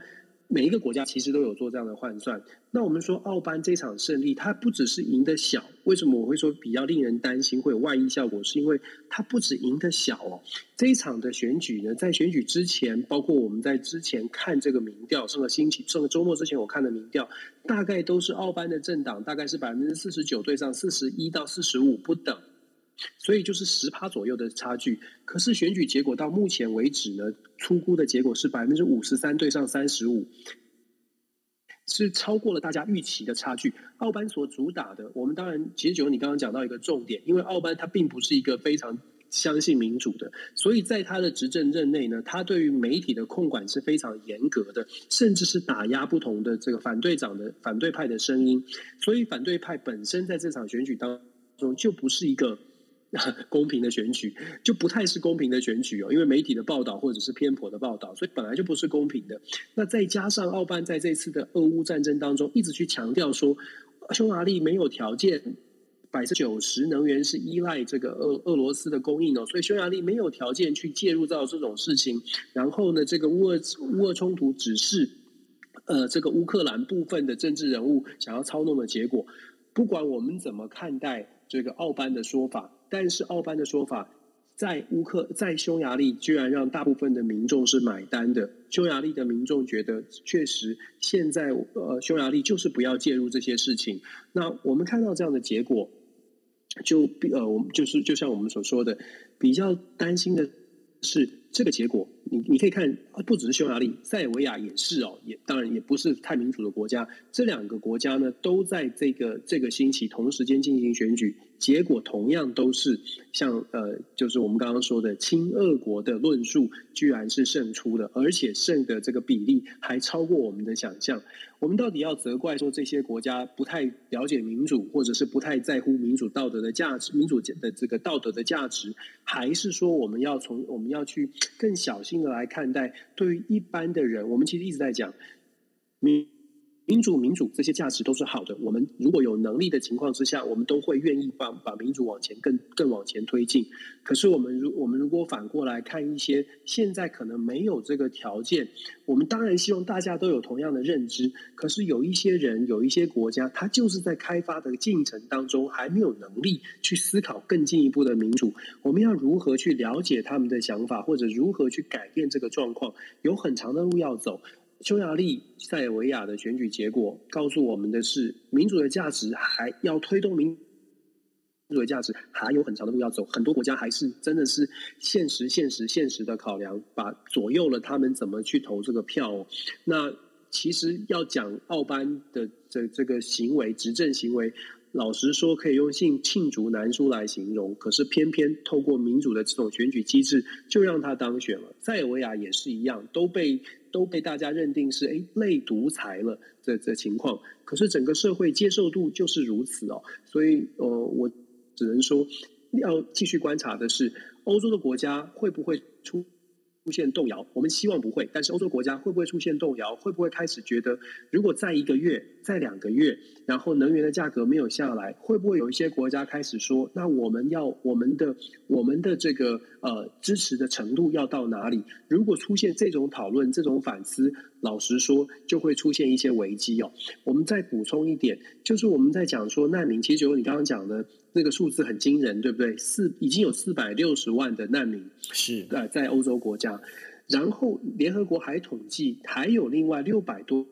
每一个国家其实都有做这样的换算。那我们说奥班这场胜利，它不只是赢得小，为什么我会说比较令人担心会有外溢效果？是因为它不止赢得小哦。这一场的选举呢，在选举之前，包括我们在之前看这个民调，上个星期、上个周末之前我看的民调，大概都是奥班的政党，大概是百分之四十九对上四十一到四十五不等。所以就是十趴左右的差距，可是选举结果到目前为止呢，出估的结果是百分之五十三对上三十五，是超过了大家预期的差距。奥班所主打的，我们当然其实就你刚刚讲到一个重点，因为奥班他并不是一个非常相信民主的，所以在他的执政任内呢，他对于媒体的控管是非常严格的，甚至是打压不同的这个反对党的反对派的声音，所以反对派本身在这场选举当中就不是一个。公平的选举就不太是公平的选举哦，因为媒体的报道或者是偏颇的报道，所以本来就不是公平的。那再加上奥班在这次的俄乌战争当中，一直去强调说，匈牙利没有条件，百分之九十能源是依赖这个俄俄罗斯的供应哦，所以匈牙利没有条件去介入到这种事情。然后呢，这个乌俄乌俄冲突只是呃这个乌克兰部分的政治人物想要操弄的结果。不管我们怎么看待这个奥班的说法。但是奥班的说法，在乌克在匈牙利居然让大部分的民众是买单的。匈牙利的民众觉得，确实现在呃匈牙利就是不要介入这些事情。那我们看到这样的结果，就呃我们就是就像我们所说的，比较担心的是这个结果。你你可以看，不只是匈牙利，塞尔维亚也是哦，也当然也不是太民主的国家。这两个国家呢，都在这个这个星期同时间进行选举。结果同样都是像呃，就是我们刚刚说的亲俄国的论述，居然是胜出的，而且胜的这个比例还超过我们的想象。我们到底要责怪说这些国家不太了解民主，或者是不太在乎民主道德的价值、民主的这个道德的价值，还是说我们要从我们要去更小心的来看待？对于一般的人，我们其实一直在讲民。民主、民主这些价值都是好的。我们如果有能力的情况之下，我们都会愿意把把民主往前更更往前推进。可是我们如我们如果反过来看一些现在可能没有这个条件，我们当然希望大家都有同样的认知。可是有一些人、有一些国家，他就是在开发的进程当中还没有能力去思考更进一步的民主。我们要如何去了解他们的想法，或者如何去改变这个状况？有很长的路要走。匈牙利、塞尔维亚的选举结果告诉我们的是，民主的价值还要推动民主的价值还有很长的路要走。很多国家还是真的是现实、现实、现实的考量，把左右了他们怎么去投这个票哦。那其实要讲奥班的这这个行为，执政行为，老实说可以用“罄罄竹难书”来形容。可是偏偏透过民主的这种选举机制，就让他当选了。塞尔维亚也是一样，都被。都被大家认定是诶类独裁了这这情况，可是整个社会接受度就是如此哦，所以呃，我只能说要继续观察的是欧洲的国家会不会出出现动摇？我们希望不会，但是欧洲国家会不会出现动摇？会不会开始觉得，如果再一个月、再两个月，然后能源的价格没有下来，会不会有一些国家开始说，那我们要我们的我们的这个呃支持的程度要到哪里？如果出现这种讨论、这种反思，老实说，就会出现一些危机哦。我们再补充一点，就是我们在讲说难民，其实就你刚刚讲的。那个数字很惊人，对不对？四已经有四百六十万的难民是呃在欧洲国家，然后联合国还统计还有另外六百多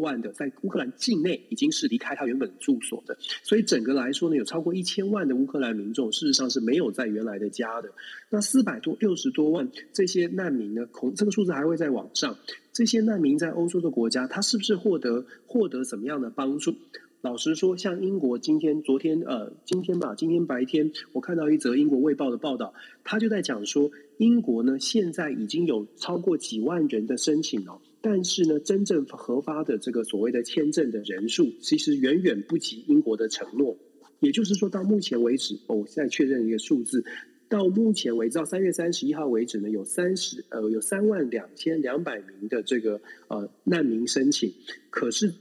万的在乌克兰境内已经是离开他原本住所的，所以整个来说呢，有超过一千万的乌克兰民众事实上是没有在原来的家的。那四百多六十多万这些难民呢，恐这个数字还会再往上。这些难民在欧洲的国家，他是不是获得获得怎么样的帮助？老实说，像英国今天、昨天，呃，今天吧，今天白天，我看到一则英国卫报的报道，他就在讲说，英国呢现在已经有超过几万人的申请了，但是呢，真正核发的这个所谓的签证的人数，其实远远不及英国的承诺。也就是说，到目前为止，我现在确认一个数字，到目前为止，到三月三十一号为止呢，有三十呃有三万两千两百名的这个呃难民申请，可是。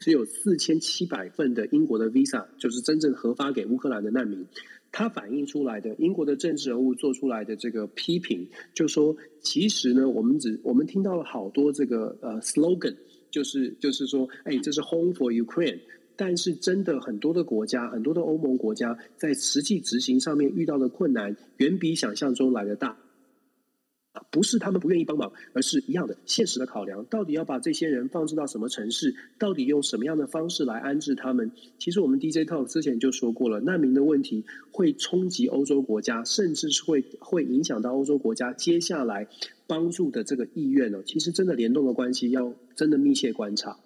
只有四千七百份的英国的 visa，就是真正核发给乌克兰的难民。它反映出来的英国的政治人物做出来的这个批评，就说其实呢，我们只我们听到了好多这个呃 slogan，就是就是说，哎，这是 home for Ukraine。但是真的很多的国家，很多的欧盟国家在实际执行上面遇到的困难，远比想象中来的大。啊不是他们不愿意帮忙，而是一样的现实的考量。到底要把这些人放置到什么城市？到底用什么样的方式来安置他们？其实我们 DJ Talk 之前就说过了，难民的问题会冲击欧洲国家，甚至是会会影响到欧洲国家接下来帮助的这个意愿哦。其实真的联动的关系，要真的密切观察。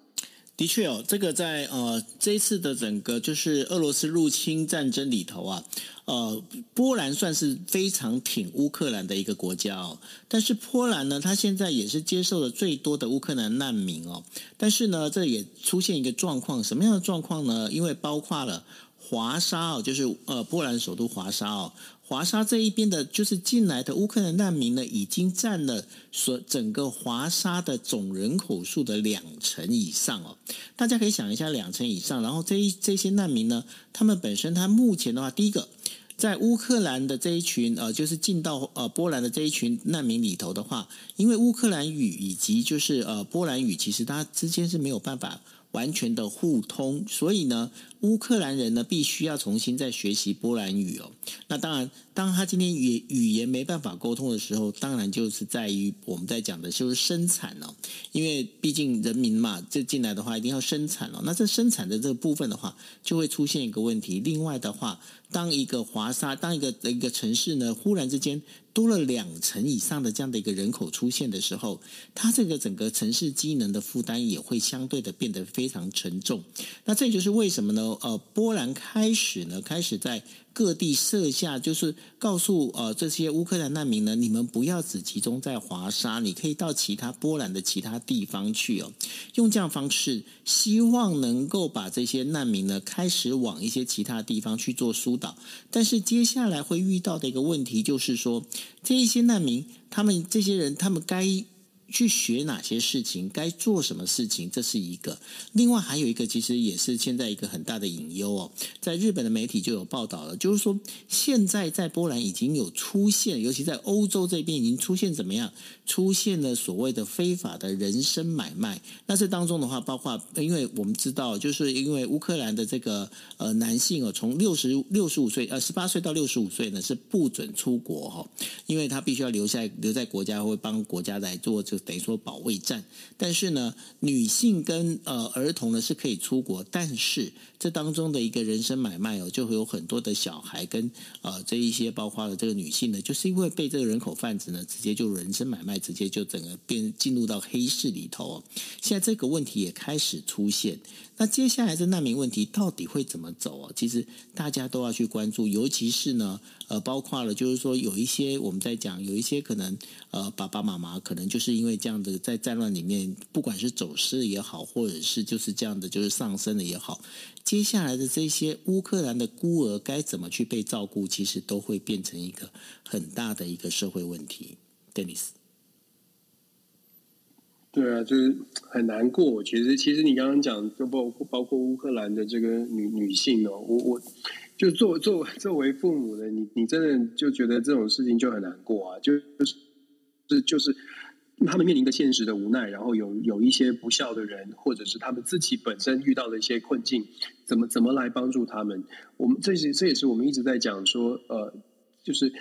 的确哦，这个在呃这次的整个就是俄罗斯入侵战争里头啊，呃，波兰算是非常挺乌克兰的一个国家哦。但是波兰呢，它现在也是接受了最多的乌克兰难民哦。但是呢，这也出现一个状况，什么样的状况呢？因为包括了华沙哦，就是呃波兰首都华沙哦。华沙这一边的，就是进来的乌克兰难民呢，已经占了所整个华沙的总人口数的两成以上哦。大家可以想一下，两成以上，然后这一这些难民呢，他们本身，他目前的话，第一个，在乌克兰的这一群呃，就是进到呃波兰的这一群难民里头的话，因为乌克兰语以及就是呃波兰语，其实它之间是没有办法。完全的互通，所以呢，乌克兰人呢必须要重新再学习波兰语哦。那当然，当他今天语语言没办法沟通的时候，当然就是在于我们在讲的就是生产哦。因为毕竟人民嘛，这进来的话一定要生产哦。那这生产的这个部分的话，就会出现一个问题。另外的话，当一个华沙，当一个一个城市呢，忽然之间。多了两成以上的这样的一个人口出现的时候，它这个整个城市机能的负担也会相对的变得非常沉重。那这就是为什么呢？呃，波兰开始呢，开始在。各地设下，就是告诉呃这些乌克兰难民呢，你们不要只集中在华沙，你可以到其他波兰的其他地方去哦。用这样方式，希望能够把这些难民呢开始往一些其他地方去做疏导。但是接下来会遇到的一个问题就是说，这一些难民，他们这些人，他们该去学哪些事情，该做什么事情，这是一个。另外还有一个，其实也是现在一个很大的隐忧哦。在日本的媒体就有报道了，就是说现在在波兰已经有出现，尤其在欧洲这边已经出现怎么样？出现了所谓的非法的人身买卖。那这当中的话，包括因为我们知道，就是因为乌克兰的这个呃男性哦，从六十六十五岁呃十八岁到六十五岁呢是不准出国哈，因为他必须要留下留在国家，会帮国家来做这。等于说保卫战，但是呢，女性跟呃儿童呢是可以出国，但是这当中的一个人身买卖哦，就会有很多的小孩跟呃这一些包括了这个女性呢，就是因为被这个人口贩子呢，直接就人身买卖，直接就整个变进入到黑市里头哦。现在这个问题也开始出现。那接下来这难民问题到底会怎么走啊？其实大家都要去关注，尤其是呢，呃，包括了就是说有一些我们在讲，有一些可能呃爸爸妈妈可能就是因为这样的在战乱里面，不管是走失也好，或者是就是这样的就是丧生的也好，接下来的这些乌克兰的孤儿该怎么去被照顾，其实都会变成一个很大的一个社会问题。Dennis。对啊，就是很难过。其实，其实你刚刚讲，就包括包括乌克兰的这个女女性哦，我我就作作作为父母的，你你真的就觉得这种事情就很难过啊，就就是是就是他们面临的现实的无奈，然后有有一些不孝的人，或者是他们自己本身遇到的一些困境，怎么怎么来帮助他们？我们这是这也是我们一直在讲说，呃，就是。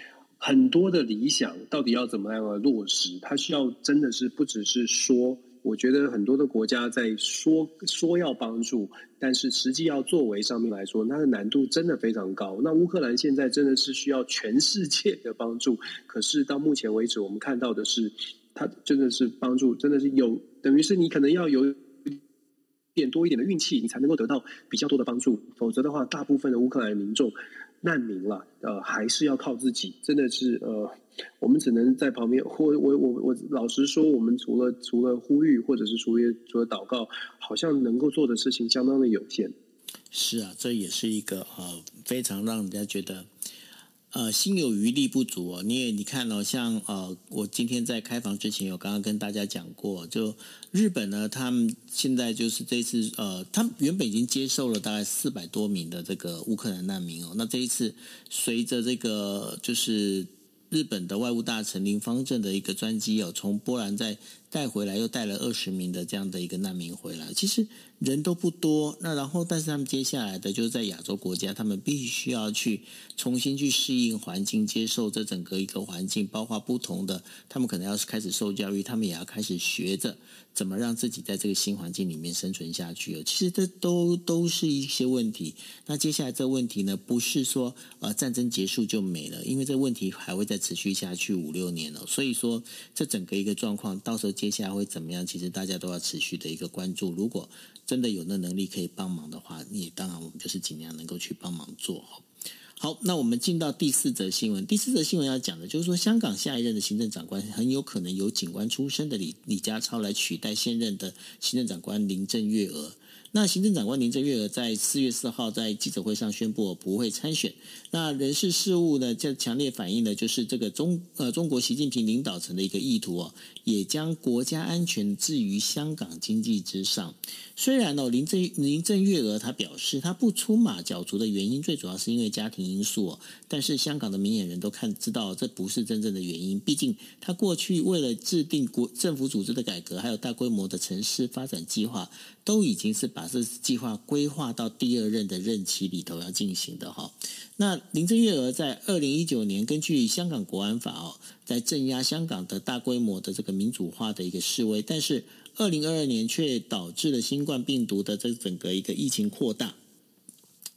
很多的理想到底要怎么样的落实？它需要真的是不只是说，我觉得很多的国家在说说要帮助，但是实际要作为上面来说，它的难度真的非常高。那乌克兰现在真的是需要全世界的帮助，可是到目前为止，我们看到的是，它真的是帮助，真的是有，等于是你可能要有点多一点的运气，你才能够得到比较多的帮助，否则的话，大部分的乌克兰民众。难民了，呃，还是要靠自己，真的是，呃，我们只能在旁边，或我我我老实说，我们除了除了呼吁，或者是除了除了祷告，好像能够做的事情相当的有限。是啊，这也是一个呃非常让人家觉得。呃，心有余力不足哦。你也你看哦，像呃，我今天在开房之前有刚刚跟大家讲过，就日本呢，他们现在就是这次呃，他们原本已经接受了大概四百多名的这个乌克兰难民哦。那这一次随着这个就是日本的外务大臣林方正的一个专机哦，从波兰在带回来，又带了二十名的这样的一个难民回来。其实。人都不多，那然后，但是他们接下来的就是在亚洲国家，他们必须要去重新去适应环境，接受这整个一个环境，包括不同的，他们可能要是开始受教育，他们也要开始学着怎么让自己在这个新环境里面生存下去。其实这都都是一些问题。那接下来这问题呢，不是说呃战争结束就没了，因为这问题还会再持续下去五六年了。所以说，这整个一个状况，到时候接下来会怎么样？其实大家都要持续的一个关注。如果真的有那能力可以帮忙的话，你当然我们就是尽量能够去帮忙做。好，那我们进到第四则新闻。第四则新闻要讲的就是说，香港下一任的行政长官很有可能由警官出身的李李家超来取代现任的行政长官林郑月娥。那行政长官林郑月娥在四月四号在记者会上宣布不会参选。那人事事务呢，就强烈反映的就是这个中呃中国习近平领导层的一个意图哦，也将国家安全置于香港经济之上。虽然哦，林郑林郑月娥她表示，她不出马角逐的原因，最主要是因为家庭因素哦。但是香港的明眼人都看知道，这不是真正的原因。毕竟她过去为了制定国政府组织的改革，还有大规模的城市发展计划，都已经是把这计划规划到第二任的任期里头要进行的哈。那林郑月娥在二零一九年根据香港国安法哦，在镇压香港的大规模的这个民主化的一个示威，但是二零二二年却导致了新冠病毒的这整个一个疫情扩大。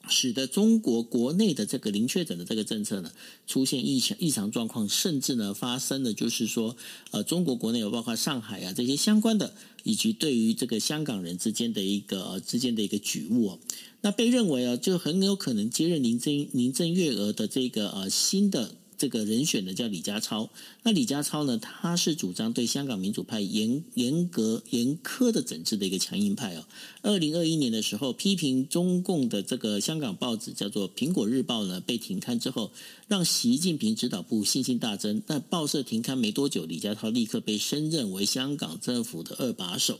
使得中国国内的这个零确诊的这个政策呢，出现异常异常状况，甚至呢发生的就是说，呃，中国国内有包括上海啊这些相关的，以及对于这个香港人之间的一个、呃、之间的一个举物哦，那被认为啊，就很有可能接任林郑林郑月娥的这个呃新的这个人选呢叫李家超。那李家超呢，他是主张对香港民主派严严格严苛的整治的一个强硬派哦。二零二一年的时候，批评中共的这个香港报纸叫做《苹果日报》呢被停刊之后，让习近平指导部信心大增。那报社停刊没多久，李家超立刻被升任为香港政府的二把手。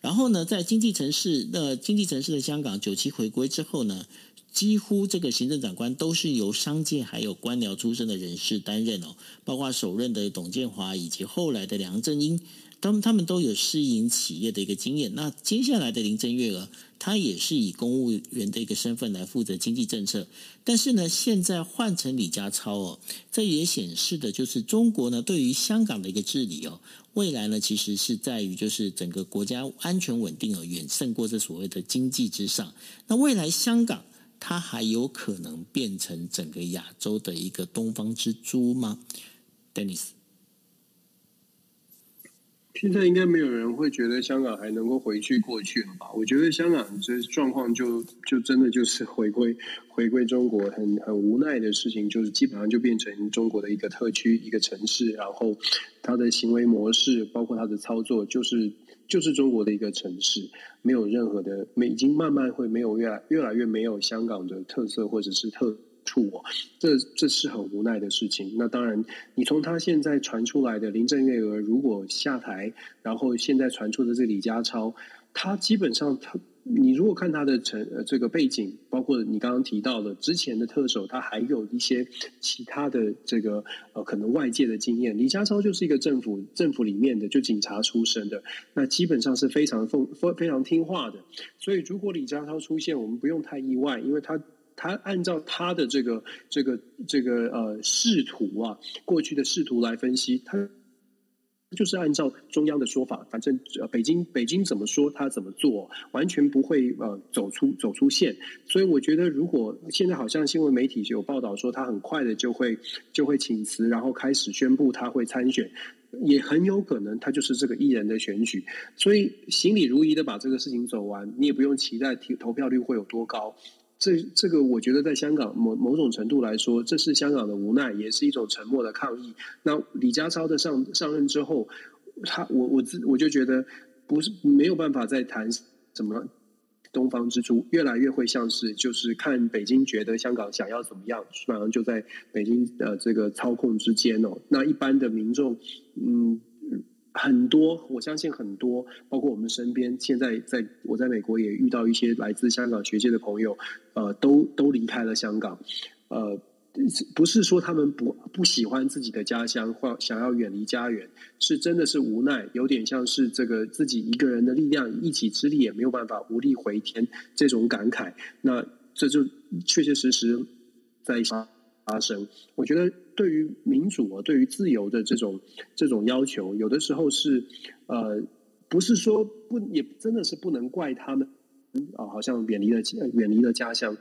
然后呢，在经济城市，那经济城市的香港九七回归之后呢，几乎这个行政长官都是由商界还有官僚出身的人士担任哦，包括首任的董建华以及后来的梁振英，他们他们都有私营企业的一个经验。那接下来的林郑月娥，她也是以公务员的一个身份来负责经济政策。但是呢，现在换成李家超哦，这也显示的就是中国呢对于香港的一个治理哦，未来呢其实是在于就是整个国家安全稳定而远胜过这所谓的经济之上。那未来香港。它还有可能变成整个亚洲的一个东方之珠吗，Dennis？现在应该没有人会觉得香港还能够回去过去了吧？我觉得香港这状况就就真的就是回归回归中国很很无奈的事情，就是基本上就变成中国的一个特区一个城市，然后它的行为模式包括它的操作就是。就是中国的一个城市，没有任何的，没已经慢慢会没有越来越来越没有香港的特色或者是特处哦，这这是很无奈的事情。那当然，你从他现在传出来的林郑月娥如果下台，然后现在传出的这李家超，他基本上他。你如果看他的成呃这个背景，包括你刚刚提到的之前的特首，他还有一些其他的这个呃可能外界的经验。李家超就是一个政府政府里面的就警察出身的，那基本上是非常奉非非常听话的。所以如果李家超出现，我们不用太意外，因为他他按照他的这个这个这个呃仕途啊，过去的仕途来分析他。就是按照中央的说法，反正呃，北京北京怎么说他怎么做，完全不会呃走出走出线。所以我觉得，如果现在好像新闻媒体有报道说他很快的就会就会请辞，然后开始宣布他会参选，也很有可能他就是这个一人的选举。所以行礼如仪的把这个事情走完，你也不用期待投投票率会有多高。这这个我觉得在香港某某种程度来说，这是香港的无奈，也是一种沉默的抗议。那李家超的上上任之后，他我我自我就觉得不是没有办法再谈什么东方之珠，越来越会像是就是看北京觉得香港想要怎么样，基本上就在北京的这个操控之间哦。那一般的民众，嗯。很多，我相信很多，包括我们身边，现在在我在美国也遇到一些来自香港学界的朋友，呃，都都离开了香港，呃，不是说他们不不喜欢自己的家乡或想要远离家园，是真的是无奈，有点像是这个自己一个人的力量，一己之力也没有办法无力回天这种感慨，那这就确确实实在发生，我觉得对于民主啊，对于自由的这种这种要求，有的时候是呃，不是说不，也真的是不能怪他们啊，好像远离了远离了家乡，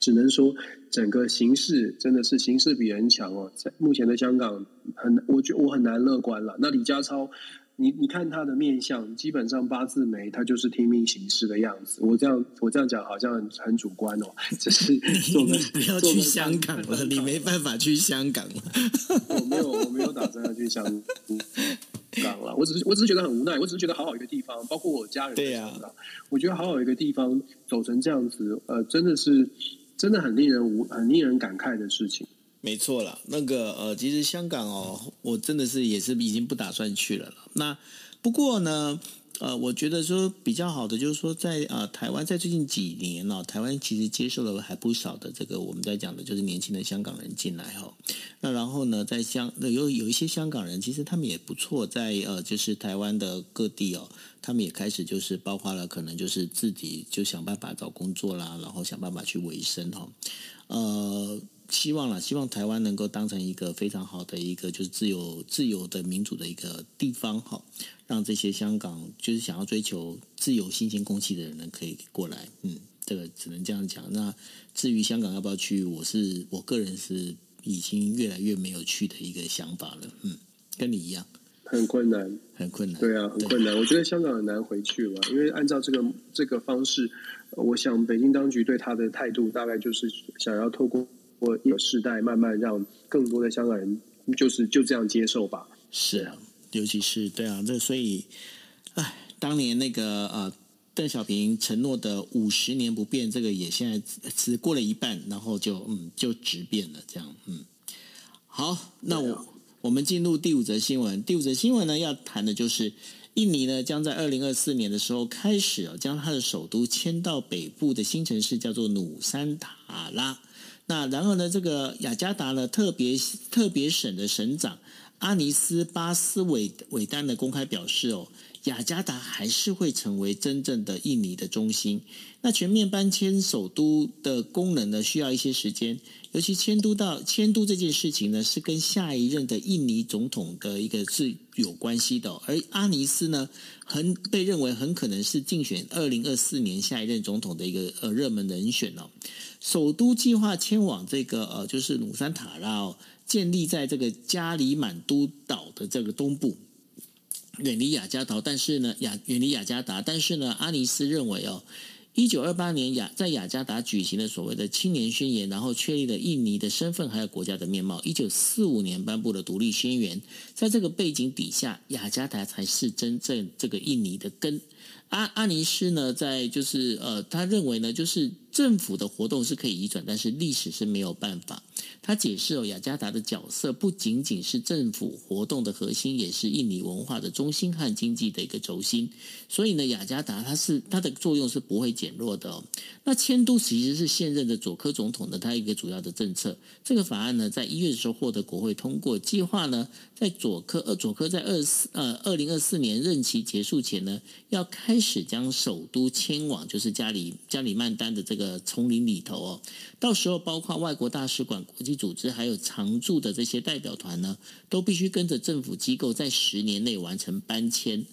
只能说整个形势真的是形势比人强哦，在目前的香港很，我觉我很难乐观了。那李家超。你你看他的面相，基本上八字眉，他就是听命行事的样子。我这样我这样讲好像很，很主观哦，只是做个不要去香港了，你没办法去香港了。我没有我没有打算要去香港了，我只是我只是觉得很无奈，我只是觉得好好一个地方，包括我家人对呀，啊、我觉得好好一个地方走成这样子，呃，真的是真的很令人无很令人感慨的事情。没错了，那个呃，其实香港哦，我真的是也是已经不打算去了。那不过呢，呃，我觉得说比较好的就是说在，在呃台湾在最近几年、哦，台湾其实接受了还不少的这个我们在讲的就是年轻的香港人进来哈、哦。那然后呢，在香有有一些香港人，其实他们也不错，在呃就是台湾的各地哦，他们也开始就是包括了可能就是自己就想办法找工作啦，然后想办法去维生哈、哦，呃。希望啦，希望台湾能够当成一个非常好的一个就是自由、自由的民主的一个地方哈，让这些香港就是想要追求自由、新鲜空气的人呢可以过来。嗯，这个只能这样讲。那至于香港要不要去，我是我个人是已经越来越没有去的一个想法了。嗯，跟你一样，很困难，很困难。对啊，很困难。我觉得香港很难回去了，因为按照这个这个方式，我想北京当局对他的态度大概就是想要透过。过一个世代，慢慢让更多的香港人就是就这样接受吧。是啊，尤其是对啊，这所以，哎，当年那个呃。邓小平承诺的五十年不变，这个也现在只过了一半，然后就嗯就直变了，这样嗯。好，那我、我们进入第五则新闻。第五则新闻呢，要谈的就是印尼呢将在二零二四年的时候开始啊，将它的首都迁到北部的新城市，叫做努山塔拉。那然后呢，这个雅加达呢特别特别省的省长阿尼斯巴斯韦韦丹的公开表示哦。雅加达还是会成为真正的印尼的中心。那全面搬迁首都的功能呢，需要一些时间。尤其迁都到迁都这件事情呢，是跟下一任的印尼总统的一个是有关系的。而阿尼斯呢，很被认为很可能是竞选二零二四年下一任总统的一个呃热门人选哦。首都计划迁往这个呃，就是努山塔拉哦，建立在这个加里满都岛的这个东部。远离雅加达，但是呢，雅远离雅加达，但是呢，阿尼斯认为哦，一九二八年雅在雅加达举行了所谓的青年宣言，然后确立了印尼的身份还有国家的面貌。一九四五年颁布了独立宣言，在这个背景底下，雅加达才是真正这个印尼的根。阿阿尼斯呢，在就是呃，他认为呢，就是政府的活动是可以移转，但是历史是没有办法。他解释哦，雅加达的角色不仅仅是政府活动的核心，也是印尼文化的中心和经济的一个轴心。所以呢，雅加达它是它的作用是不会减弱的哦。那迁都其实是现任的佐科总统的他一个主要的政策。这个法案呢，在一月的时候获得国会通过，计划呢，在佐科呃佐科在二四呃二零二四年任期结束前呢，要开。始将首都迁往就是加里加里曼丹的这个丛林里头哦，到时候包括外国大使馆、国际组织还有常驻的这些代表团呢，都必须跟着政府机构在十年内完成搬迁。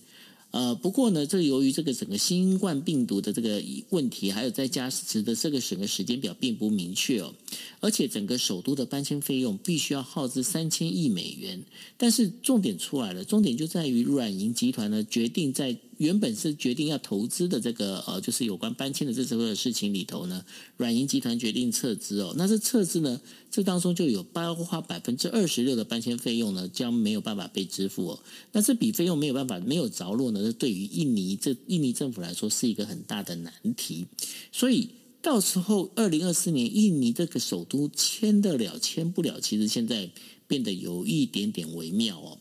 呃，不过呢，这由于这个整个新冠病毒的这个问题，还有在加持的这个整个时间表并不明确哦，而且整个首都的搬迁费用必须要耗资三千亿美元。但是重点出来了，重点就在于软银集团呢决定在。原本是决定要投资的这个呃，就是有关搬迁的这所有的事情里头呢，软银集团决定撤资哦。那这撤资呢，这当中就有包括百分之二十六的搬迁费用呢，将没有办法被支付哦。那这笔费用没有办法没有着落呢，这对于印尼这印尼政府来说是一个很大的难题。所以到时候二零二四年印尼这个首都迁得了迁不了，其实现在变得有一点点微妙哦。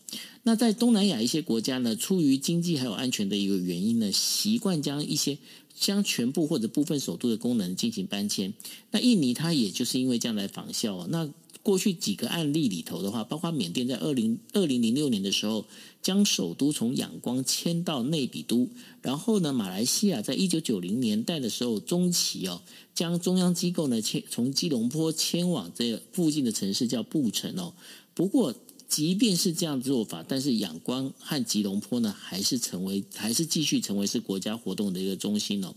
那在东南亚一些国家呢，出于经济还有安全的一个原因呢，习惯将一些将全部或者部分首都的功能进行搬迁。那印尼它也就是因为这样来仿效。那过去几个案例里头的话，包括缅甸在二零二零零六年的时候，将首都从仰光迁到内比都，然后呢，马来西亚在一九九零年代的时候中期哦，将中央机构呢迁从吉隆坡迁往这附近的城市叫布城哦。不过。即便是这样做法，但是仰光和吉隆坡呢，还是成为，还是继续成为是国家活动的一个中心哦。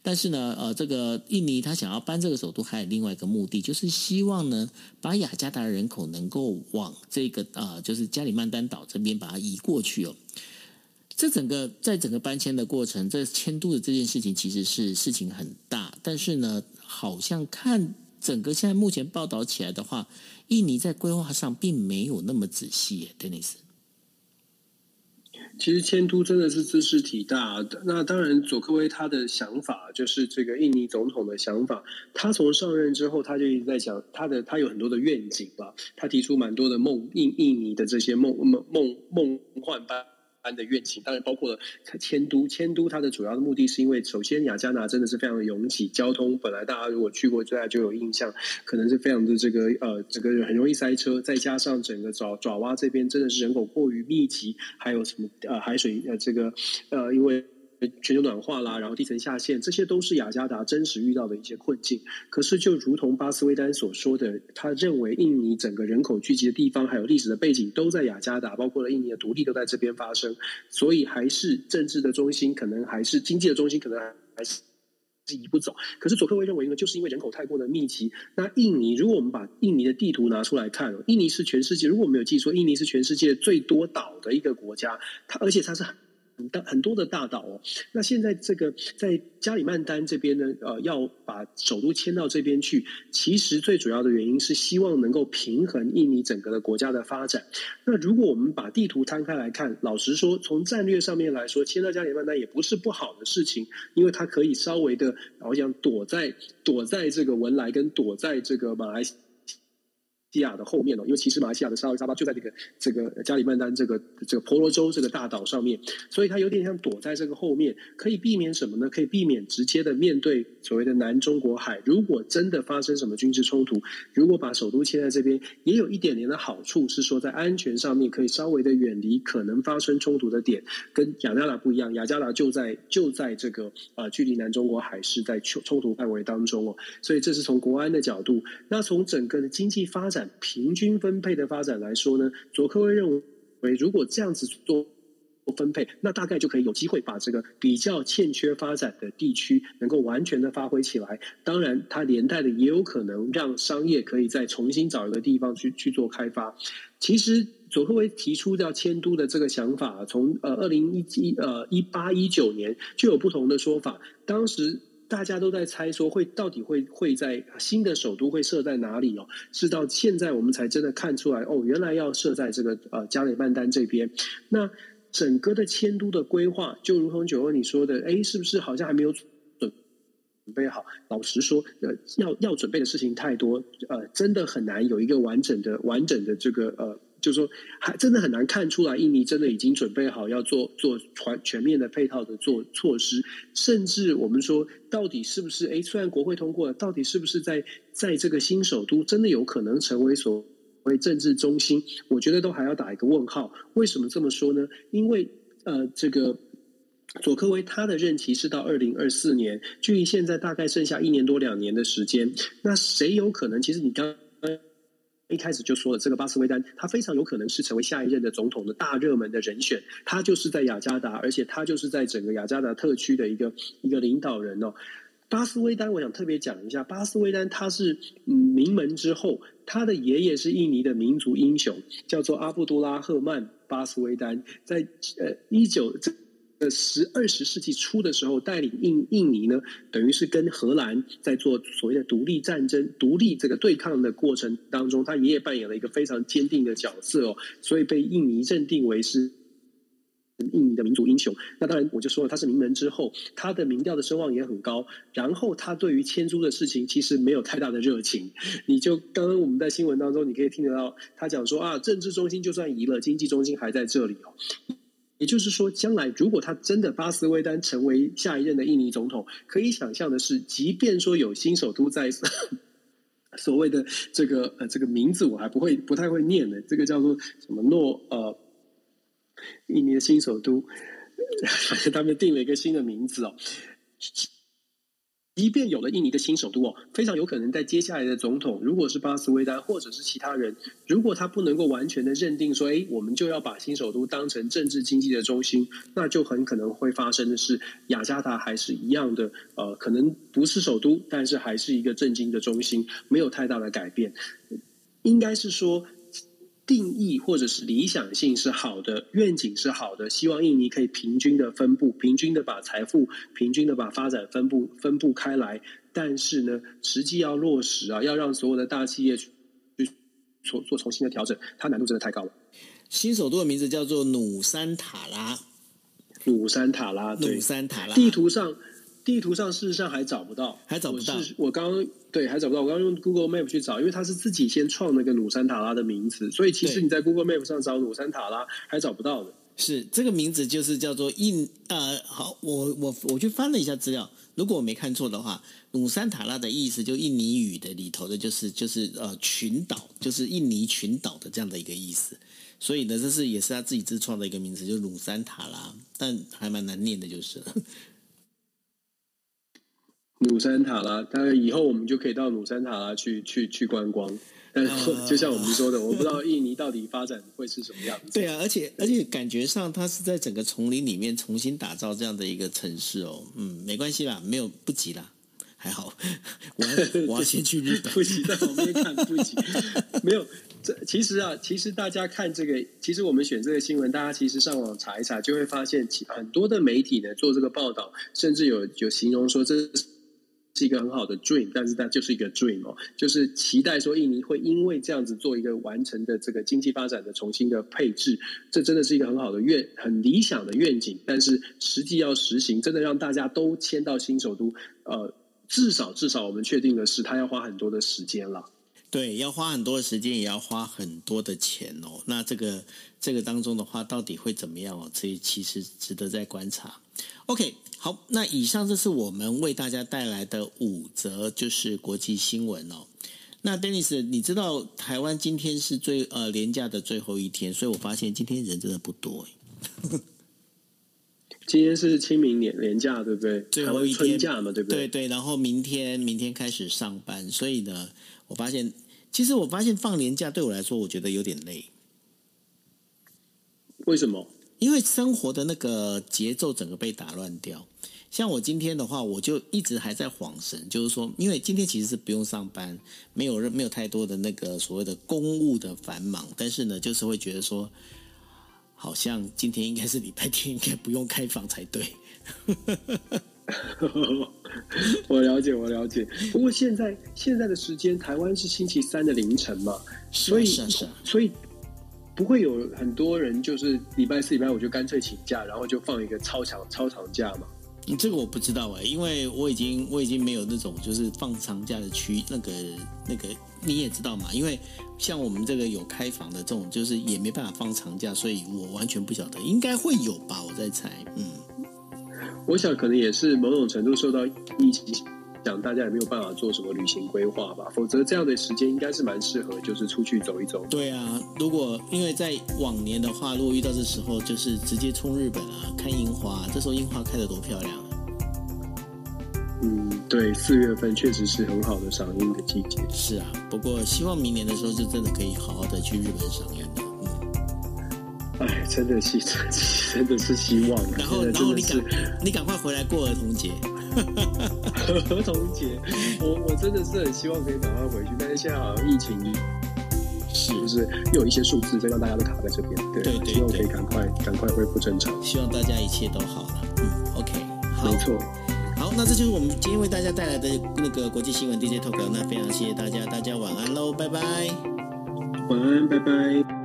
但是呢，呃，这个印尼他想要搬这个首都，还有另外一个目的，就是希望呢，把雅加达人口能够往这个啊、就是加里曼丹岛这边把它移过去哦。这整个在整个搬迁的过程，这迁都的这件事情其实是事情很大，但是呢，好像看整个现在目前报道起来的话。印尼在规划上并没有那么仔细耶，Dennis。其实迁都真的是知识体大。那当然，佐科威他的想法就是这个印尼总统的想法。他从上任之后，他就一直在讲他的，他有很多的愿景吧。他提出蛮多的梦，印印尼的这些梦梦梦梦幻般。般的愿景，当然包括了迁都。迁都它的主要的目的是因为，首先雅加达真的是非常的拥挤，交通本来大家如果去过，大家就有印象，可能是非常的这个呃，这个很容易塞车。再加上整个爪爪哇这边真的是人口过于密集，还有什么呃海水呃这个呃因为。全球暖化啦，然后地层下陷，这些都是雅加达真实遇到的一些困境。可是，就如同巴斯威丹所说的，他认为印尼整个人口聚集的地方，还有历史的背景都在雅加达，包括了印尼的独立都在这边发生，所以还是政治的中心，可能还是经济的中心，可能还是移不走。可是佐科威认为呢，就是因为人口太过的密集，那印尼如果我们把印尼的地图拿出来看，印尼是全世界，如果没有记错，印尼是全世界最多岛的一个国家，它而且它是。很很多的大岛哦，那现在这个在加里曼丹这边呢，呃，要把首都迁到这边去，其实最主要的原因是希望能够平衡印尼整个的国家的发展。那如果我们把地图摊开来看，老实说，从战略上面来说，迁到加里曼丹也不是不好的事情，因为它可以稍微的，我想躲在躲在这个文莱跟躲在这个马来西西亚的后面哦，因为其实马来西亚的沙威沙巴就在这个这个加里曼丹这个这个婆罗洲这个大岛上面，所以它有点像躲在这个后面，可以避免什么呢？可以避免直接的面对所谓的南中国海。如果真的发生什么军事冲突，如果把首都迁在这边，也有一点点的好处是说，在安全上面可以稍微的远离可能发生冲突的点。跟雅加达不一样，雅加达就在就在这个呃距离南中国海是在冲冲突范围当中哦，所以这是从国安的角度。那从整个的经济发展。平均分配的发展来说呢，佐科威认为，如果这样子做分配，那大概就可以有机会把这个比较欠缺发展的地区能够完全的发挥起来。当然，它连带的也有可能让商业可以再重新找一个地方去去做开发。其实，佐科威提出要迁都的这个想法，从呃二零一七呃一八一九年就有不同的说法，当时。大家都在猜说会到底会会在新的首都会设在哪里哦？是到现在我们才真的看出来哦，原来要设在这个呃加里曼丹这边。那整个的迁都的规划，就如同九欧你说的，哎，是不是好像还没有准准备好？老实说，呃，要要准备的事情太多，呃，真的很难有一个完整的完整的这个呃。就是说，还真的很难看出来，印尼真的已经准备好要做做全全面的配套的做措施，甚至我们说，到底是不是？哎，虽然国会通过了，到底是不是在在这个新首都真的有可能成为所谓政治中心？我觉得都还要打一个问号。为什么这么说呢？因为呃，这个佐科威他的任期是到二零二四年，距离现在大概剩下一年多两年的时间。那谁有可能？其实你刚。一开始就说了，这个巴斯威丹他非常有可能是成为下一任的总统的大热门的人选。他就是在雅加达，而且他就是在整个雅加达特区的一个一个领导人哦。巴斯威丹，我想特别讲一下，巴斯威丹他是名门之后，他的爷爷是印尼的民族英雄，叫做阿布都拉赫曼巴斯威丹，在呃一九这。十二十世纪初的时候，带领印印尼呢，等于是跟荷兰在做所谓的独立战争、独立这个对抗的过程当中，他爷爷扮演了一个非常坚定的角色哦，所以被印尼认定为是印尼的民族英雄。那当然，我就说了，他是名门之后，他的民调的声望也很高。然后他对于迁都的事情其实没有太大的热情。你就刚刚我们在新闻当中，你可以听得到他讲说啊，政治中心就算移了，经济中心还在这里哦。也就是说，将来如果他真的巴斯威丹成为下一任的印尼总统，可以想象的是，即便说有新首都在，所谓的这个呃这个名字我还不会不太会念呢，这个叫做什么诺呃，印尼的新首都，他们定了一个新的名字哦。即便有了印尼的新首都哦，非常有可能在接下来的总统，如果是巴斯威丹或者是其他人，如果他不能够完全的认定说，哎，我们就要把新首都当成政治经济的中心，那就很可能会发生的是，雅加达还是一样的，呃，可能不是首都，但是还是一个政经的中心，没有太大的改变，应该是说。定义或者是理想性是好的，愿景是好的，希望印尼可以平均的分布，平均的把财富，平均的把发展分布分布开来。但是呢，实际要落实啊，要让所有的大企业去做做重新的调整，它难度真的太高了。新首都的名字叫做努山塔拉，努山塔拉，努山塔拉，地图上。地图上事实上还找不到，还找不到。我刚刚对还找不到，我刚刚用 Google Map 去找，因为它是自己先创那个努山塔拉的名字，所以其实你在 Google Map 上找努山塔拉还找不到的。是这个名字就是叫做印呃，好，我我我去翻了一下资料，如果我没看错的话，努山塔拉的意思就印尼语的里头的就是就是呃群岛，就是印尼群岛的这样的一个意思。所以呢，这是也是他自己自创的一个名字，就是努山塔拉，但还蛮难念的，就是了。努山塔拉，当然以后我们就可以到努山塔拉去去去观光。但是就像我们说的，我不知道印尼到底发展会是什么样子。对啊，而且而且感觉上，它是在整个丛林里面重新打造这样的一个城市哦。嗯，没关系啦，没有不急啦，还好，我要我要 先去日本，不急，在旁边看不急。没有，这其实啊，其实大家看这个，其实我们选这个新闻，大家其实上网查一查，就会发现，很多的媒体呢做这个报道，甚至有有形容说这是。一个很好的 dream，但是它就是一个 dream 哦，就是期待说印尼会因为这样子做一个完成的这个经济发展的重新的配置，这真的是一个很好的愿，很理想的愿景。但是实际要实行，真的让大家都迁到新首都，呃，至少至少我们确定的是，它要花很多的时间了。对，要花很多的时间，也要花很多的钱哦。那这个这个当中的话，到底会怎么样哦？这其实值得再观察。OK，好，那以上这是我们为大家带来的五则就是国际新闻哦。那 Dennis，你知道台湾今天是最呃连假的最后一天，所以我发现今天人真的不多。今天是清明年年假，对不对？最后一天春假嘛，对不对？对对，然后明天明天开始上班，所以呢，我发现其实我发现放年假对我来说，我觉得有点累。为什么？因为生活的那个节奏整个被打乱掉，像我今天的话，我就一直还在恍神，就是说，因为今天其实是不用上班，没有没有太多的那个所谓的公务的繁忙，但是呢，就是会觉得说，好像今天应该是礼拜天，应该不用开房才对。我了解，我了解。不过现在现在的时间，台湾是星期三的凌晨嘛，所以所以。不会有很多人就是礼拜四、礼拜五就干脆请假，然后就放一个超长、超长假嘛？这个我不知道哎，因为我已经我已经没有那种就是放长假的区那个那个你也知道嘛？因为像我们这个有开房的这种，就是也没办法放长假，所以我完全不晓得，应该会有吧？我在猜，嗯，我想可能也是某种程度受到疫情。讲大家也没有办法做什么旅行规划吧，否则这样的时间应该是蛮适合，就是出去走一走。对啊，如果因为在往年的话，如果遇到这时候，就是直接冲日本啊，看樱花，这时候樱花开得多漂亮啊。嗯，对，四月份确实是很好的赏樱的季节。是啊，不过希望明年的时候就真的可以好好的去日本赏樱了。嗯，哎，真的是，真的是希望。然后，然后你赶，你赶快回来过儿童节。儿童节，我我真的是很希望可以赶快回去，但是现在好像疫情是不是又有一些数字，所以让大家都卡在这边。对对，对对，希望可以赶快赶快恢复正常。希望大家一切都好了。嗯，OK，好，没错。好，那这就是我们今天为大家带来的那个国际新闻 DJ Talk。那非常谢谢大家，大家晚安喽，拜拜。晚安，拜拜。